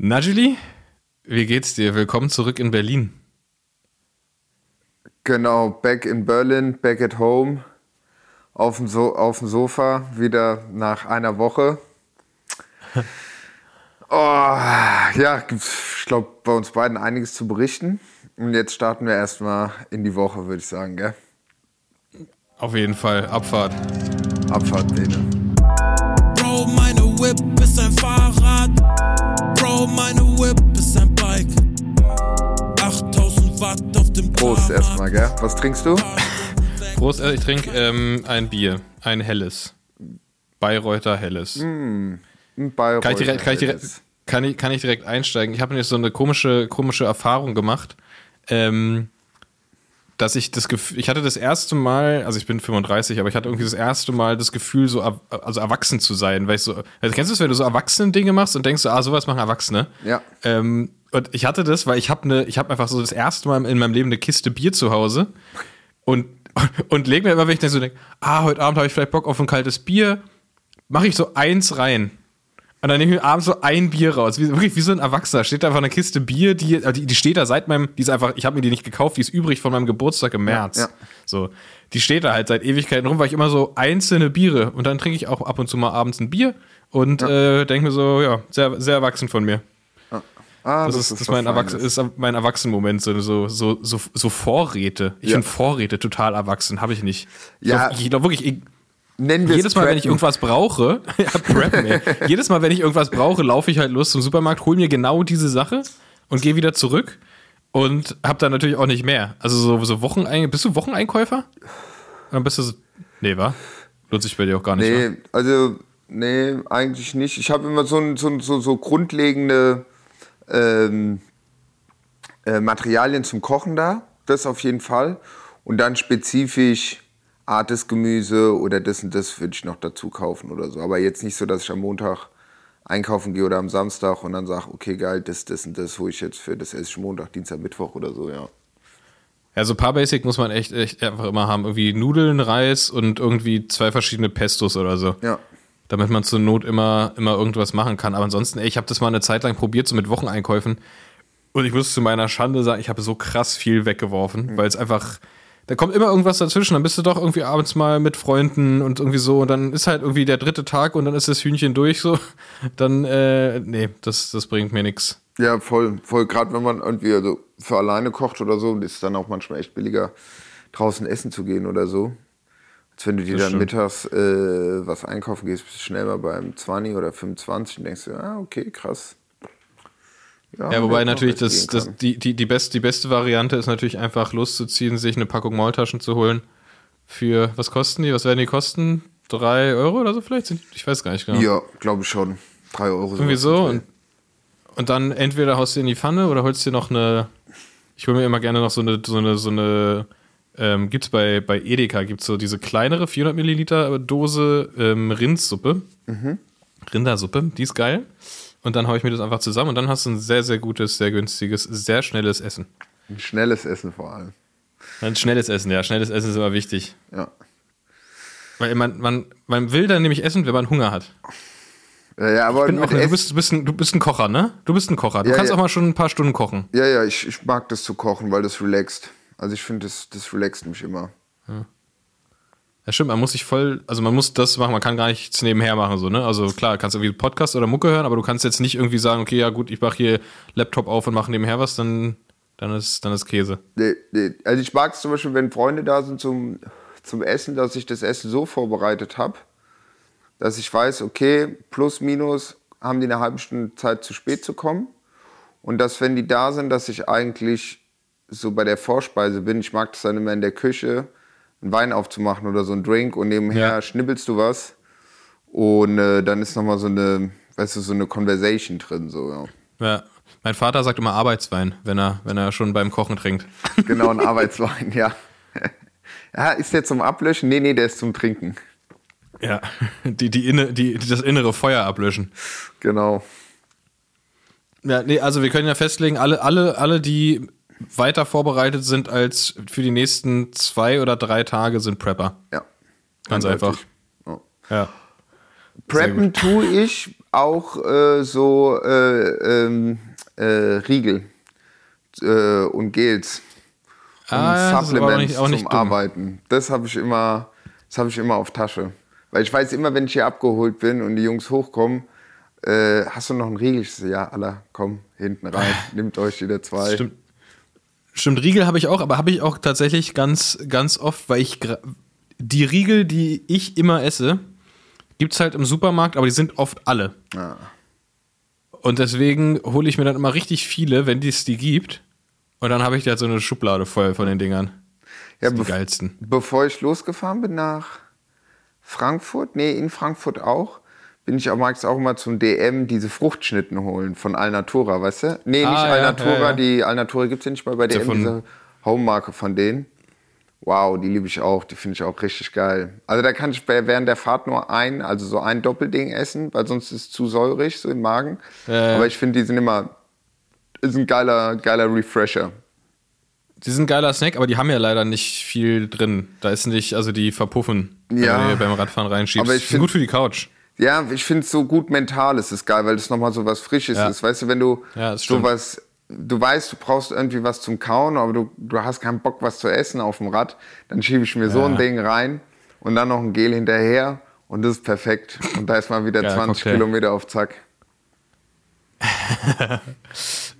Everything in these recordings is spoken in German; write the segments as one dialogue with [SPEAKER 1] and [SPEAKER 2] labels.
[SPEAKER 1] Najili, wie geht's dir? Willkommen zurück in Berlin.
[SPEAKER 2] Genau, back in Berlin, back at home, auf dem, so auf dem Sofa, wieder nach einer Woche. oh, ja, ich glaube, bei uns beiden einiges zu berichten. Und jetzt starten wir erstmal in die Woche, würde ich sagen, gell?
[SPEAKER 1] Auf jeden Fall, Abfahrt.
[SPEAKER 2] Abfahrt, Bene.
[SPEAKER 3] Bro, meine Whip ist ein Fahrrad. Bro, meine Whip ist ein Bike. 8000 Watt auf dem
[SPEAKER 2] Prost erstmal, gell? Was trinkst du?
[SPEAKER 1] Prost, äh, ich trinke ähm, ein Bier, ein helles. Bayreuther helles.
[SPEAKER 2] Mm, ein Bayreuther
[SPEAKER 1] kann, ich direkt, kann, ich direkt,
[SPEAKER 2] helles.
[SPEAKER 1] kann, ich, kann ich direkt einsteigen? Ich habe jetzt so eine komische, komische Erfahrung gemacht. Ähm, dass ich das Gefühl, ich hatte das erste Mal, also ich bin 35, aber ich hatte irgendwie das erste Mal das Gefühl, so er- also erwachsen zu sein, weil ich so, also kennst du es, wenn du so erwachsene Dinge machst und denkst so, ah, sowas machen Erwachsene.
[SPEAKER 2] Ja.
[SPEAKER 1] Ähm, und ich hatte das, weil ich habe ne, ich habe einfach so das erste Mal in meinem Leben eine Kiste Bier zu Hause und und leg mir immer, wenn ich dann so denke, ah, heute Abend habe ich vielleicht Bock auf ein kaltes Bier, mache ich so eins rein. Und dann nehme ich mir abends so ein Bier raus. Wie, wirklich wie so ein Erwachsener. Steht da einfach eine Kiste Bier, die, äh, die, die steht da seit meinem, die ist einfach, ich habe mir die nicht gekauft, die ist übrig von meinem Geburtstag im März.
[SPEAKER 2] ja.
[SPEAKER 1] So. Die steht da halt seit Ewigkeiten rum, weil ich immer so einzelne Biere und dann trinke ich auch ab und zu mal abends ein Bier und äh, denke mir so, ja, sehr, sehr erwachsen von mir.
[SPEAKER 2] Ah,
[SPEAKER 1] Das, ist, das ist
[SPEAKER 2] was
[SPEAKER 1] mein, Erwachsen, ist mein Erwachsenenmoment, so, so, so, so, Vorräte. Ich
[SPEAKER 2] Ja.
[SPEAKER 1] finde Vorräte total erwachsen, habe ich nicht. Ich
[SPEAKER 2] Ja.
[SPEAKER 1] glaub, ich glaube wirklich, ich,
[SPEAKER 2] Nennen wir
[SPEAKER 1] jedes
[SPEAKER 2] es
[SPEAKER 1] Mal, wenn ich irgendwas brauche, ja, preppen, ey. jedes Mal, wenn ich irgendwas brauche, laufe ich halt los zum Supermarkt, hol mir genau diese Sache und gehe wieder zurück und hab dann natürlich auch nicht mehr. Also so, so Wochenein bist du Wocheneinkäufer? Oder bist du so, nee, wa? Lohnt sich bei dir auch gar nicht. wa?
[SPEAKER 2] Nee, also, nee, eigentlich nicht. Ich habe immer so, ein- so, so, so grundlegende ähm, äh, Materialien zum Kochen da. Das auf jeden Fall. Und dann spezifisch Art des Gemüse oder das und das würde ich noch dazu kaufen oder so. Aber jetzt nicht so, dass ich am Montag einkaufen gehe oder am Samstag und dann sage, okay, geil, das, das und das hole ich jetzt für, das esse ich Montag, Dienstag, Mittwoch oder so, ja.
[SPEAKER 1] Ja, so ein paar Basic muss man echt, echt einfach immer haben. Irgendwie Nudeln, Reis und irgendwie zwei verschiedene Pestos oder so.
[SPEAKER 2] Ja.
[SPEAKER 1] damit man zur Not immer, immer irgendwas machen kann. Aber ansonsten, ey, ich habe das mal eine Zeit lang probiert, so mit Wocheneinkäufen. Und ich muss zu meiner Schande sagen, ich habe so krass viel weggeworfen, weil es einfach, da kommt immer irgendwas dazwischen. Dann bist du doch irgendwie abends mal mit Freunden und irgendwie so. Und dann ist halt irgendwie der dritte Tag und dann ist das Hühnchen durch so. Dann, äh, nee, das, das bringt mir nichts.
[SPEAKER 2] Ja, voll, voll. Gerade wenn man irgendwie also für alleine kocht oder so, ist es dann auch manchmal echt billiger, draußen essen zu gehen oder so. Als wenn du dir
[SPEAKER 1] Das
[SPEAKER 2] dann
[SPEAKER 1] stimmt.
[SPEAKER 2] mittags äh, was einkaufen gehst, bist du schnell mal beim 20 oder 25 und denkst du, ah, okay, krass.
[SPEAKER 1] Ja, wobei
[SPEAKER 2] hätte noch
[SPEAKER 1] natürlich das, das, die, die, die, best, die beste Variante ist natürlich einfach loszuziehen, sich eine Packung Maultaschen zu holen. Für, was kosten die? Was werden die kosten? Drei Euro oder so vielleicht? Ich weiß gar nicht genau.
[SPEAKER 2] Ja, glaube ich schon. Drei Euro.
[SPEAKER 1] Irgendwie so. Und, und dann entweder haust du in die Pfanne oder holst dir noch eine. Ich hole mir immer gerne noch so eine, so eine, so eine. Ähm, gibt's bei, bei Edeka, gibt's so diese kleinere 400 Milliliter Dose ähm, Rindsuppe. Rindersuppe, die ist geil. Und dann haue ich mir das einfach zusammen und dann hast du ein sehr, sehr gutes, sehr günstiges, sehr schnelles Essen.
[SPEAKER 2] Ein schnelles Essen vor allem.
[SPEAKER 1] Ein schnelles Essen, ja. Schnelles Essen ist immer wichtig.
[SPEAKER 2] Ja.
[SPEAKER 1] Weil man, man, man will dann nämlich essen, wenn man Hunger hat.
[SPEAKER 2] Ja, ja aber
[SPEAKER 1] auch, du, bist, du, bist ein, du bist ein Kocher, ne? Du bist ein Kocher. Du
[SPEAKER 2] Ja,
[SPEAKER 1] kannst
[SPEAKER 2] ja.
[SPEAKER 1] auch mal schon ein paar Stunden kochen.
[SPEAKER 2] ja, ja, ich, ich mag das zu kochen, weil das relaxt. Also ich finde, das, das relaxt mich immer.
[SPEAKER 1] Ja, stimmt, man muss sich voll, also man muss das machen, man kann gar nichts nebenher machen, so, ne? Also klar, kannst irgendwie Podcast oder Mucke hören, aber du kannst jetzt nicht irgendwie sagen, okay, ja gut, ich mache hier Laptop auf und mache nebenher was, dann, dann ist, dann ist Käse.
[SPEAKER 2] Nee, nee. Also ich mag es zum Beispiel, wenn Freunde da sind zum, zum Essen, dass ich das Essen so vorbereitet habe, dass ich weiß, okay, plus minus haben die eine halbe Stunde Zeit zu spät zu kommen. Und dass, wenn die da sind, dass ich eigentlich so bei der Vorspeise bin. Ich mag das dann immer in der Küche, einen Wein aufzumachen oder so einen Drink und nebenher
[SPEAKER 1] Ja.
[SPEAKER 2] schnibbelst du was. Und äh, dann ist nochmal so eine, weißt du, so eine Conversation drin. So, ja.
[SPEAKER 1] Ja. Mein Vater sagt immer Arbeitswein, wenn er, wenn er schon beim Kochen trinkt.
[SPEAKER 2] Genau, ein Arbeitswein, ja. Ja, ist der zum Ablöschen? Nee, nee, der ist zum Trinken.
[SPEAKER 1] Ja. Die, die, inne, die das innere Feuer ablöschen.
[SPEAKER 2] Genau.
[SPEAKER 1] Ja, nee, also wir können ja festlegen, alle, alle, alle, die weiter vorbereitet sind als für die nächsten zwei oder drei Tage, sind Prepper.
[SPEAKER 2] Ja.
[SPEAKER 1] Ganz einfach.
[SPEAKER 2] Ja.
[SPEAKER 1] Ja.
[SPEAKER 2] Preppen tue ich auch äh, so äh, ähm, äh, Riegel äh, und Gels und
[SPEAKER 1] Ah, das ist aber auch
[SPEAKER 2] Supplements
[SPEAKER 1] nicht- auch nicht
[SPEAKER 2] zum
[SPEAKER 1] dumm.
[SPEAKER 2] Arbeiten. Das habe ich immer, das habe ich immer auf Tasche. Weil ich weiß immer, wenn ich hier abgeholt bin und die Jungs hochkommen, äh, hast du noch einen Riegel? Ja, Allah, komm, hinten rein, nehmt euch wieder zwei.
[SPEAKER 1] Stimmt. Stimmt, Riegel habe ich auch, aber habe ich auch tatsächlich ganz, ganz oft, weil ich die Riegel, die ich immer esse, gibt es halt im Supermarkt, aber die sind oft alle.
[SPEAKER 2] Ah.
[SPEAKER 1] Und deswegen hole ich mir dann immer richtig viele, wenn es die gibt. Und dann habe ich da so eine Schublade voll von den Dingern.
[SPEAKER 2] Ja,
[SPEAKER 1] die geilsten.
[SPEAKER 2] Bevor ich losgefahren bin nach Frankfurt, nee, in Frankfurt auch, bin ich auch magst auch mal zum DM diese Fruchtschnitten holen von Alnatura, weißt du? Nee, nicht
[SPEAKER 1] Ah, ja,
[SPEAKER 2] Alnatura,
[SPEAKER 1] ja, ja.
[SPEAKER 2] die Alnatura gibt es ja nicht mal bei
[SPEAKER 1] ja
[SPEAKER 2] DM,
[SPEAKER 1] von-
[SPEAKER 2] diese Home-Marke von denen. Wow, die liebe ich auch, die finde ich auch richtig geil. Also da kann ich während der Fahrt nur ein, also so ein Doppelding essen, weil sonst ist es zu säurig so im Magen.
[SPEAKER 1] Ja, ja.
[SPEAKER 2] Aber ich finde, die sind immer, ist ein geiler, geiler Refresher.
[SPEAKER 1] Die sind ein geiler Snack, aber die haben ja leider nicht viel drin. Da ist nicht, also die verpuffen, wenn
[SPEAKER 2] Ja.
[SPEAKER 1] du die beim Radfahren reinschiebst.
[SPEAKER 2] Aber ich find-
[SPEAKER 1] gut für die Couch.
[SPEAKER 2] Ja, ich finde es so gut mental, ist es geil, weil das nochmal so was Frisches
[SPEAKER 1] Ja.
[SPEAKER 2] ist. Weißt du, wenn du
[SPEAKER 1] Ja,
[SPEAKER 2] sowas, du weißt, du brauchst irgendwie was zum Kauen, aber du, du hast keinen Bock, was zu essen auf dem Rad, dann schiebe ich mir so
[SPEAKER 1] Ja.
[SPEAKER 2] ein Ding rein und dann noch ein Gel hinterher und das ist perfekt. Und da ist mal wieder
[SPEAKER 1] Geiler
[SPEAKER 2] 20
[SPEAKER 1] Cocktail.
[SPEAKER 2] Kilometer auf Zack.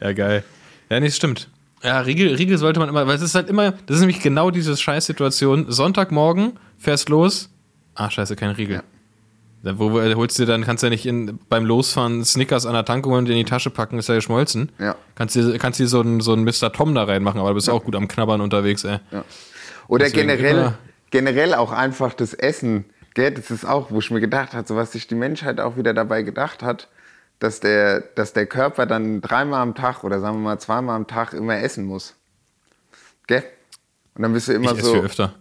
[SPEAKER 1] Ja, geil. Ja, nee, stimmt. Ja, Riegel, Riegel sollte man immer, weil es ist halt immer, das ist nämlich genau diese Scheißsituation. Sonntagmorgen fährst los, ah, scheiße, kein Riegel. Da, wo, wo holst du dann, kannst du ja nicht in, beim Losfahren Snickers an der Tanke holen und in die Tasche packen, ist ja geschmolzen.
[SPEAKER 2] Ja.
[SPEAKER 1] Kannst dir, kannst dir so einen, so einen Mr. Tom da reinmachen, aber du bist auch gut am Knabbern unterwegs, ey.
[SPEAKER 2] Ja. Oder
[SPEAKER 1] Deswegen
[SPEAKER 2] generell, generell auch einfach das Essen. Gell, das ist auch, wo ich mir gedacht habe, so was sich die Menschheit auch wieder dabei gedacht hat, dass der, dass der Körper dann dreimal am Tag oder sagen wir mal zweimal am Tag immer essen muss. Gell? Und dann bist du immer
[SPEAKER 1] Ich esse
[SPEAKER 2] so,
[SPEAKER 1] viel öfter.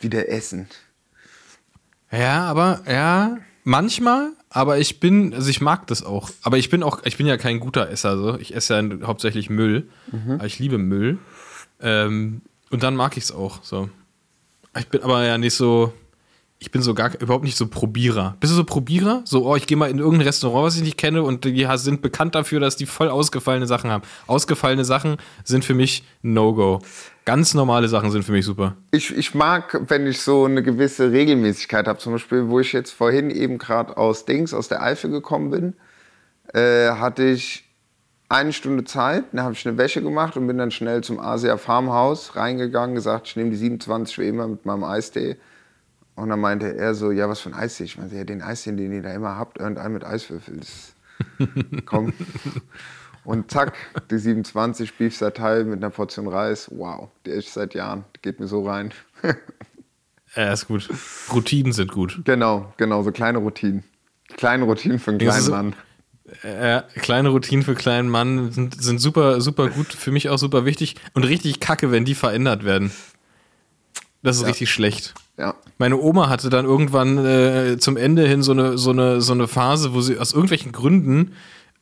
[SPEAKER 2] wieder essen.
[SPEAKER 1] Ja, aber ja, manchmal, aber ich bin, also ich mag das auch. Aber ich bin auch, ich bin ja kein guter Esser, so. Ich esse ja hauptsächlich Müll. Aber ich liebe Müll. Ähm, und dann mag ich es auch, so. Ich bin aber ja nicht so, ich bin so gar überhaupt nicht so Probierer. Bist du so Probierer? So, oh, ich gehe mal in irgendein Restaurant, was ich nicht kenne, und die sind bekannt dafür, dass die voll ausgefallene Sachen haben. Ausgefallene Sachen sind für mich No-Go. Ganz normale Sachen sind für mich super.
[SPEAKER 2] Ich, ich mag, wenn ich so eine gewisse Regelmäßigkeit habe. Zum Beispiel, wo ich jetzt vorhin eben gerade aus Dings, aus der Eifel gekommen bin, äh, hatte ich eine Stunde Zeit, dann habe ich eine Wäsche gemacht und bin dann schnell zum Asia Farmhaus reingegangen, gesagt, ich nehme die 27 wie immer mit meinem Eistee. Und dann meinte er so, ja, was für ein Eistee? Ich meinte, ja, den Eistee, den ihr da immer habt, irgendein mit Eiswürfel. Das, komm. Und zack, die 27 Beef Satay mit einer Portion Reis. Wow, der ist seit Jahren. Geht mir so rein.
[SPEAKER 1] Ja, ist gut. Routinen sind gut.
[SPEAKER 2] genau, genau, so kleine Routinen. Kleine Routinen für einen
[SPEAKER 1] ist
[SPEAKER 2] kleinen Mann.
[SPEAKER 1] Äh, kleine Routinen für kleinen Mann sind, sind super, super gut, für mich auch super wichtig und richtig kacke, wenn die verändert werden. Das ist richtig schlecht.
[SPEAKER 2] Ja.
[SPEAKER 1] Meine Oma hatte dann irgendwann äh, zum Ende hin so eine, so, eine, so eine Phase, wo sie aus irgendwelchen Gründen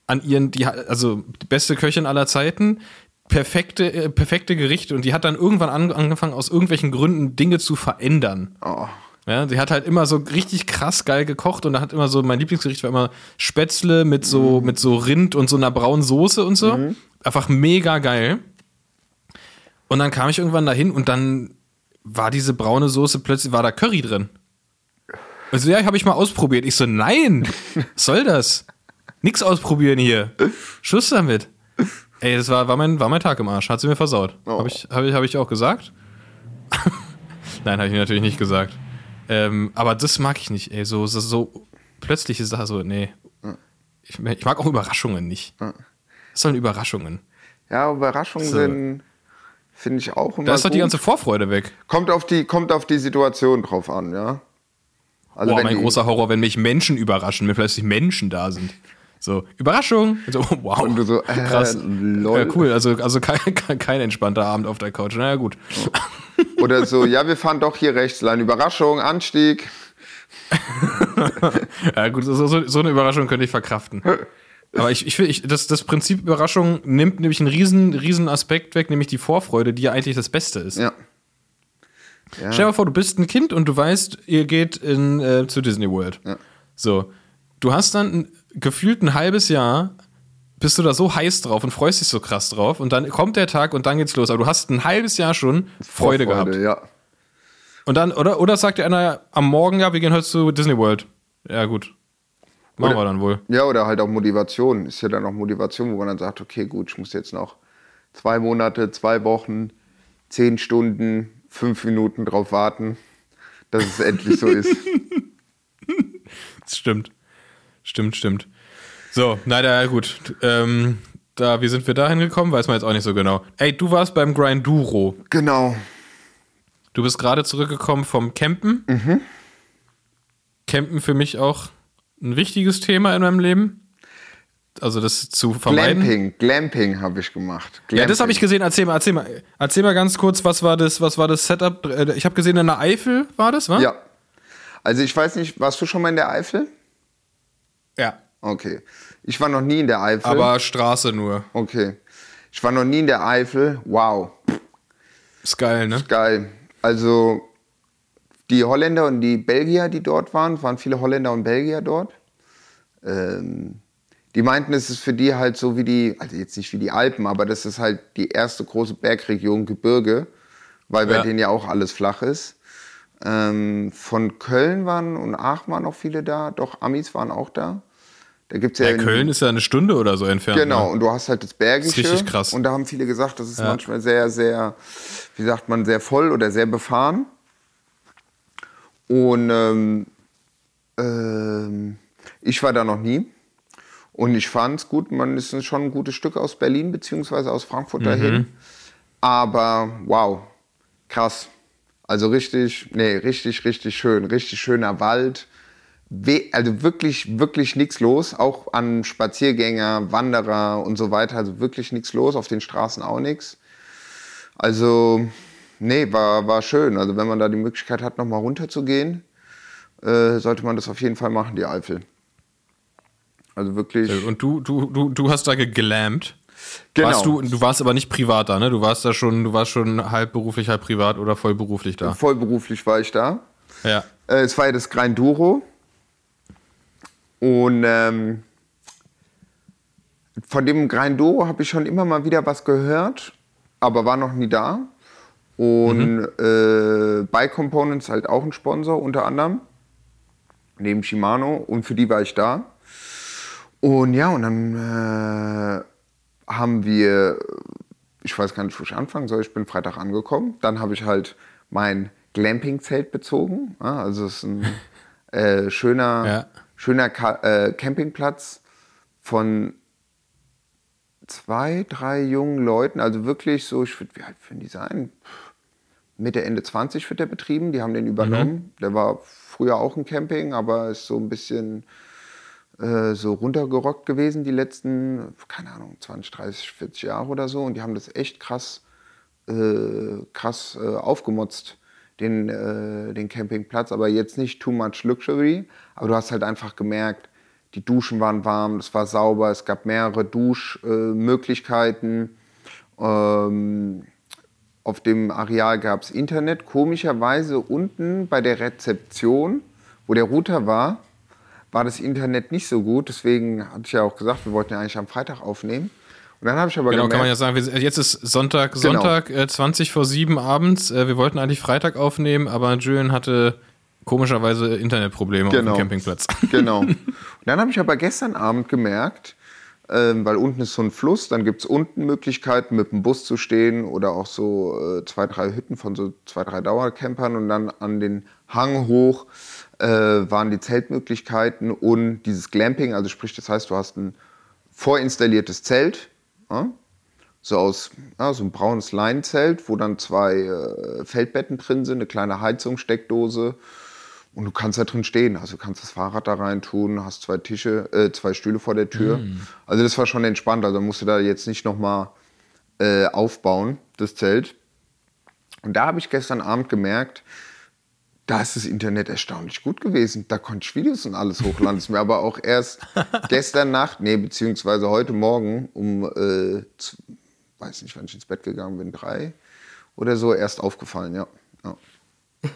[SPEAKER 1] an ihren, die, also die beste Köchin aller Zeiten, perfekte, äh, perfekte Gerichte und die hat dann irgendwann an, angefangen, aus irgendwelchen Gründen Dinge zu verändern.
[SPEAKER 2] Oh,
[SPEAKER 1] Ja, sie hat halt immer so richtig krass geil gekocht und da hat immer so, mein Lieblingsgericht war immer Spätzle mit so, mit so Rind und so einer braunen Soße und so. Einfach mega geil. Und dann kam ich irgendwann dahin und dann war diese braune Soße plötzlich, war da Curry drin. Also ja, habe ich mal ausprobiert. Ich so, nein, was soll das? Nix ausprobieren hier. Schluss damit. Ey, das war, war, mein, war mein Tag im Arsch. Hat sie mir versaut.
[SPEAKER 2] Oh.
[SPEAKER 1] Habe ich, hab ich, hab ich auch gesagt? Nein, habe ich natürlich nicht gesagt. Ähm, aber das mag ich nicht, ey. So, so, so plötzliche Sache, so, nee. Ich, ich mag auch Überraschungen nicht. Was sollen Überraschungen?
[SPEAKER 2] Ja, Überraschungen
[SPEAKER 1] So.
[SPEAKER 2] sind, finde ich auch immer
[SPEAKER 1] Da ist doch die ganze Vorfreude weg.
[SPEAKER 2] kommt, auf die, kommt auf die Situation drauf an, ja. Also
[SPEAKER 1] Boah, mein
[SPEAKER 2] die-
[SPEAKER 1] großer Horror, wenn mich Menschen überraschen, wenn plötzlich Menschen da sind. So, Überraschung. Und so, wow.
[SPEAKER 2] Und du so, äh,
[SPEAKER 1] krass.
[SPEAKER 2] lol.
[SPEAKER 1] Ja, cool. Also, also kein, kein, entspannter Abend auf der Couch. Naja, gut.
[SPEAKER 2] Oder so, ja, wir fahren doch hier rechts lang. Überraschung, Anstieg.
[SPEAKER 1] Ja, gut, so, so, so eine Überraschung könnte ich verkraften. Aber ich, ich finde, ich, das, das Prinzip Überraschung nimmt nämlich einen riesen, riesen Aspekt weg, nämlich die Vorfreude, die ja eigentlich das Beste ist.
[SPEAKER 2] Ja.
[SPEAKER 1] Stell dir mal vor, du bist ein Kind und du weißt, ihr geht in, äh, zu Disney World.
[SPEAKER 2] Ja.
[SPEAKER 1] So. du hast dann gefühlt ein halbes Jahr, bist du da so heiß drauf und freust dich so krass drauf und dann kommt der Tag und dann geht's los. Aber du hast ein halbes Jahr schon Freude, gehabt.
[SPEAKER 2] Ja.
[SPEAKER 1] Und dann, oder, oder sagt dir einer am Morgen, ja, wir gehen heute zu Disney World. Ja, gut. Machen
[SPEAKER 2] Oder-
[SPEAKER 1] wir dann wohl.
[SPEAKER 2] ja, oder halt auch Motivation. Ist ja dann auch Motivation, wo man dann sagt, okay, gut, ich muss jetzt noch zwei Monate, zwei Wochen, zehn Stunden, fünf Minuten drauf warten, dass es endlich so ist.
[SPEAKER 1] Das stimmt. Stimmt, stimmt. So, na ja, gut. Ähm, da, wie sind wir da hingekommen? Weiß man jetzt auch nicht so genau. Ey, du warst beim Grinduro.
[SPEAKER 2] Genau.
[SPEAKER 1] Du bist gerade zurückgekommen vom Campen. Campen für mich auch ein wichtiges Thema in meinem Leben. Also das zu vermeiden.
[SPEAKER 2] Glamping, Glamping habe ich gemacht.
[SPEAKER 1] Ja, das habe ich
[SPEAKER 2] Glamping.
[SPEAKER 1] gesehen. Erzähl mal, erzähl mal, erzähl mal ganz kurz, was war das, was war das Setup? Äh, Ich habe gesehen, in der Eifel war das, wa?
[SPEAKER 2] Ja. Also ich weiß nicht, warst du schon mal in der Eifel?
[SPEAKER 1] Ja.
[SPEAKER 2] Okay. Ich war noch nie in der Eifel.
[SPEAKER 1] Aber Straße nur.
[SPEAKER 2] Okay. Ich war noch nie in der Eifel. Wow.
[SPEAKER 1] Ist geil, ne?
[SPEAKER 2] Geil. Also die Holländer und die Belgier, die dort waren, waren viele Holländer und Belgier dort. Ähm, die meinten, es ist für die halt so wie die, also jetzt nicht wie die Alpen, aber das ist halt die erste große Bergregion Gebirge, weil bei
[SPEAKER 1] Ja.
[SPEAKER 2] denen ja auch alles flach ist. Ähm, von Köln waren und Aachen waren auch viele da, doch Amis waren auch da. Da gibt's ja,
[SPEAKER 1] Ja,
[SPEAKER 2] in-
[SPEAKER 1] Köln ist ja eine Stunde oder so entfernt.
[SPEAKER 2] Genau,
[SPEAKER 1] Ne?
[SPEAKER 2] und du hast halt das Bergische.
[SPEAKER 1] ist richtig krass.
[SPEAKER 2] Und da haben viele gesagt, das ist manchmal sehr, sehr, wie sagt man, sehr voll oder sehr befahren. Und ähm, ähm, ich war da noch nie. Und ich fand es gut, man ist schon ein gutes Stück aus Berlin beziehungsweise aus Frankfurt dahin. Aber wow, krass. Also richtig, nee, richtig, richtig schön. Richtig schöner Wald. We also wirklich, wirklich nichts los. Auch an Spaziergänger, Wanderer und so weiter. Also wirklich nichts los. Auf den Straßen auch nichts. Also, nee, war, war schön. Also wenn man da die Möglichkeit hat, nochmal runterzugehen, äh, sollte man das auf jeden Fall machen, die Eifel. Also wirklich.
[SPEAKER 1] Und du, du, du, du hast da geglampt.
[SPEAKER 2] Genau.
[SPEAKER 1] Warst du, du warst aber nicht privat da, ne? Du warst da schon, du warst schon halb beruflich, halb privat oder voll beruflich da.
[SPEAKER 2] Vollberuflich war ich da.
[SPEAKER 1] Ja.
[SPEAKER 2] Äh, es war ja das Grinduro. Und ähm, von dem Grinduro habe ich schon immer mal wieder was gehört, aber war noch nie da. Und äh, Bike Components halt auch ein Sponsor unter anderem, neben Shimano. Und für die war ich da. Und ja, und dann äh, haben wir, ich weiß gar nicht, wo ich anfangen soll, ich bin Freitag angekommen. Dann habe ich halt mein Glamping-Zelt bezogen. Also es ist ein äh, schöner,
[SPEAKER 1] Ja.
[SPEAKER 2] schöner Ka äh, Campingplatz von zwei, drei jungen Leuten. Also wirklich so, ich würde, wie alt würden die sein? Mitte, Ende 20 wird der betrieben. Die haben den übernommen. Der war früher auch ein Camping, aber ist so ein bisschen äh, so runtergerockt gewesen die letzten, keine Ahnung, 20, 30, 40 Jahre oder so. Und die haben das echt krass, äh, krass äh, aufgemotzt, den, äh, den Campingplatz. Aber jetzt nicht too much luxury. Aber du hast halt einfach gemerkt, die Duschen waren warm, es war sauber, es gab mehrere Duschmöglichkeiten. ähm, auf dem Areal gab es Internet. Komischerweise unten bei der Rezeption, wo der Router war, war das Internet nicht so gut. Deswegen hatte ich ja auch gesagt, wir wollten ja eigentlich am Freitag aufnehmen. Und dann habe ich aber
[SPEAKER 1] Genau,
[SPEAKER 2] gemerkt,
[SPEAKER 1] kann man ja sagen, jetzt ist Sonntag,
[SPEAKER 2] Genau.
[SPEAKER 1] Sonntag äh, 20 vor 7 abends. Äh, wir wollten eigentlich Freitag aufnehmen, aber Julian hatte komischerweise Internetprobleme auf
[SPEAKER 2] Genau.
[SPEAKER 1] dem Campingplatz.
[SPEAKER 2] Genau. Und dann habe ich aber gestern Abend gemerkt, ähm, weil unten ist so ein Fluss, dann gibt es unten Möglichkeiten, mit dem Bus zu stehen oder auch so äh, zwei, drei Hütten von so zwei, drei Dauercampern und dann an den Hang hoch äh, waren die Zeltmöglichkeiten und dieses Glamping, also sprich, das heißt, du hast ein vorinstalliertes Zelt, ja, so aus ja, so ein braunes Leinenzelt, wo dann zwei äh, Feldbetten drin sind, eine kleine Heizungssteckdose und du kannst da drin stehen. Also du kannst das Fahrrad da rein tun, hast zwei Tische, äh, zwei Stühle vor der Tür. Also das war schon entspannt. Also musst du da jetzt nicht nochmal äh, aufbauen, das Zelt. Und da habe ich gestern Abend gemerkt, da ist das Internet erstaunlich gut gewesen. Da konnte ich Videos und alles hochladen. Das ist mir aber auch erst gestern Nacht, nee, beziehungsweise heute Morgen um, äh, weiß nicht, wann ich ins Bett gegangen bin, drei oder so, erst aufgefallen, ja. ja.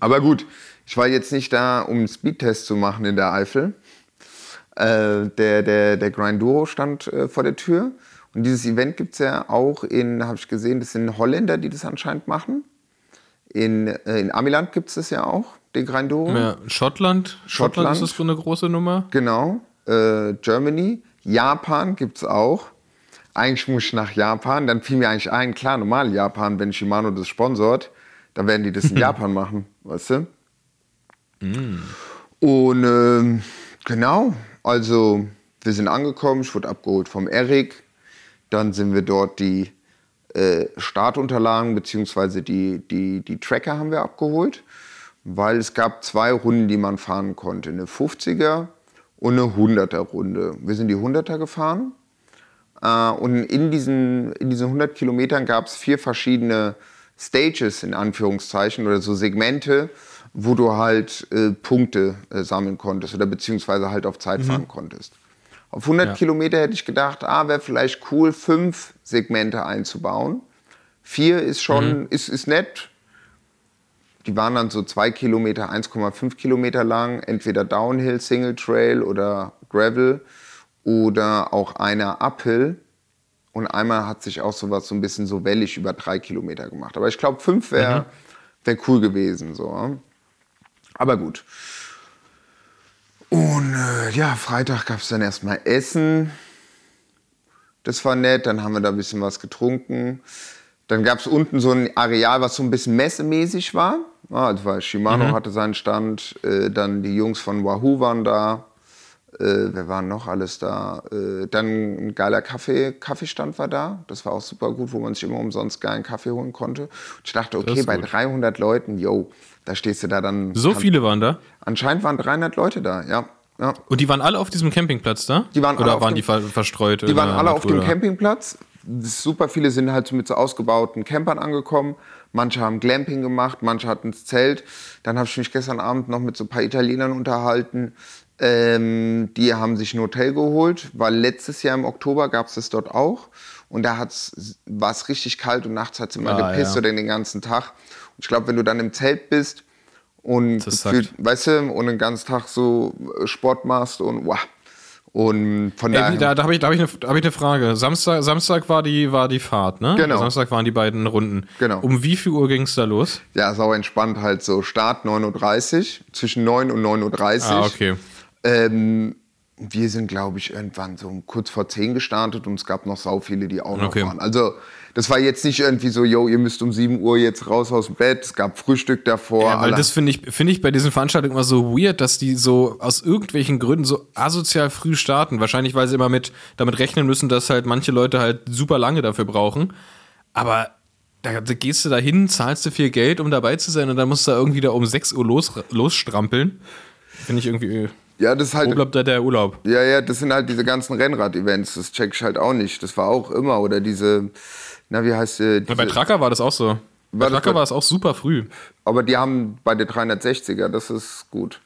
[SPEAKER 2] Aber gut, ich war jetzt nicht da, um einen Speedtest zu machen in der Eifel. Äh, der, der, der Grinduro stand äh, vor der Tür. Und dieses Event gibt es ja auch in, habe ich gesehen, das sind Holländer, die das anscheinend machen. In, äh, in Amiland gibt es das ja auch, den Grinduro.
[SPEAKER 1] Ja, Schottland. Schottland.
[SPEAKER 2] Schottland.
[SPEAKER 1] ist das so eine große Nummer.
[SPEAKER 2] Genau. Äh, Germany. Japan gibt es auch. Eigentlich muss ich nach Japan. Dann fiel mir eigentlich ein, klar, normal Japan, wenn Shimano das sponsort, dann werden die das in Japan machen, weißt du? Und ähm, genau, also wir sind angekommen, ich wurde abgeholt vom Erik. Dann sind wir dort die äh, Startunterlagen bzw. Die, die, die Tracker haben wir abgeholt, weil es gab zwei Runden, die man fahren konnte. Eine 50er und eine 100er Runde. Wir sind die 100er gefahren äh, und in diesen, in diesen 100 Kilometern gab es vier verschiedene Stages in Anführungszeichen oder so Segmente, wo du halt äh, Punkte äh, sammeln konntest oder beziehungsweise halt auf Zeit fahren konntest. Auf 100
[SPEAKER 1] Ja.
[SPEAKER 2] Kilometer hätte ich gedacht, ah, wäre vielleicht cool, fünf Segmente einzubauen. Vier ist schon, ist, ist nett. Die waren dann so zwei Kilometer, 1,5 Kilometer lang, entweder Downhill, Single Trail oder Gravel oder auch einer Uphill. Und einmal hat sich auch sowas so ein bisschen so wellig über drei Kilometer gemacht. Aber ich glaube, fünf wäre wär cool gewesen. So. Aber gut. Und äh, ja, Freitag gab es dann erstmal Essen. Das war nett. Dann haben wir da ein bisschen was getrunken. Dann gab es unten so ein Areal, was so ein bisschen messemäßig war. Ah, das war Shimano hatte seinen Stand. Äh, dann die Jungs von Wahoo waren da. Äh, wer waren noch alles da? Äh, dann ein geiler Kaffee, Kaffeestand war da. Das war auch super gut, wo man sich immer umsonst geilen Kaffee holen konnte. Und ich dachte, okay, bei
[SPEAKER 1] gut.
[SPEAKER 2] 300 Leuten, yo, da stehst du da dann.
[SPEAKER 1] So viele waren da.
[SPEAKER 2] Anscheinend waren 300 Leute da, ja. Ja.
[SPEAKER 1] Und die waren alle auf diesem Campingplatz da?
[SPEAKER 2] Die waren
[SPEAKER 1] Oder
[SPEAKER 2] auf
[SPEAKER 1] waren
[SPEAKER 2] dem-
[SPEAKER 1] die ver verstreut?
[SPEAKER 2] Die waren alle auf
[SPEAKER 1] Natur
[SPEAKER 2] dem
[SPEAKER 1] da?
[SPEAKER 2] Campingplatz. Super viele sind halt mit so ausgebauten Campern angekommen. Manche haben Glamping gemacht, manche hatten das Zelt. Dann habe ich mich gestern Abend noch mit so ein paar Italienern unterhalten. Ähm, die haben sich ein Hotel geholt, weil letztes Jahr im Oktober gab es das dort auch. Und da war es richtig kalt und nachts hat es immer
[SPEAKER 1] Ah,
[SPEAKER 2] gepisst
[SPEAKER 1] ja.
[SPEAKER 2] oder den ganzen Tag. Und ich glaube, wenn du dann im Zelt bist und gefühlt, weißt du, und den ganzen Tag so äh, Sport machst und wow. Und von
[SPEAKER 1] Ey,
[SPEAKER 2] daher.
[SPEAKER 1] da da habe ich, da hab ich, eine, hab ich eine Frage. Samstag, Samstag war, die, war die Fahrt, ne?
[SPEAKER 2] Genau.
[SPEAKER 1] Samstag waren die beiden Runden.
[SPEAKER 2] Genau.
[SPEAKER 1] Um wie viel Uhr ging es da los?
[SPEAKER 2] Ja, sau entspannt halt so. Start 9.30 Uhr, zwischen 9 und 9.30 Uhr.
[SPEAKER 1] Ah, okay.
[SPEAKER 2] Ähm, wir sind, glaube ich, irgendwann so kurz vor 10 gestartet und es gab noch sau viele, die auch noch
[SPEAKER 1] Okay.
[SPEAKER 2] waren. Also, das war jetzt nicht irgendwie so, yo, ihr müsst um 7 Uhr jetzt raus aus dem Bett. Es gab Frühstück davor.
[SPEAKER 1] Ja, weil das finde ich, finde ich bei diesen Veranstaltungen immer so weird, dass die so aus irgendwelchen Gründen so asozial früh starten. Wahrscheinlich, weil sie immer mit, damit rechnen müssen, dass halt manche Leute halt super lange dafür brauchen. Aber da, da gehst du da hin, zahlst du viel Geld, um dabei zu sein und dann musst du da irgendwie da um 6 Uhr los, losstrampeln. Finde ich irgendwie,
[SPEAKER 2] ja, das ist halt.
[SPEAKER 1] bleibt da der Urlaub?
[SPEAKER 2] Ja, ja, das sind halt diese ganzen Rennrad-Events. Das check ich halt auch nicht. Das war auch immer. Oder diese, na, wie heißt die? Diese,
[SPEAKER 1] Bei Tracker war das auch so. Bei Tracker war es auch super früh.
[SPEAKER 2] aber die haben bei der 360er, das ist gut.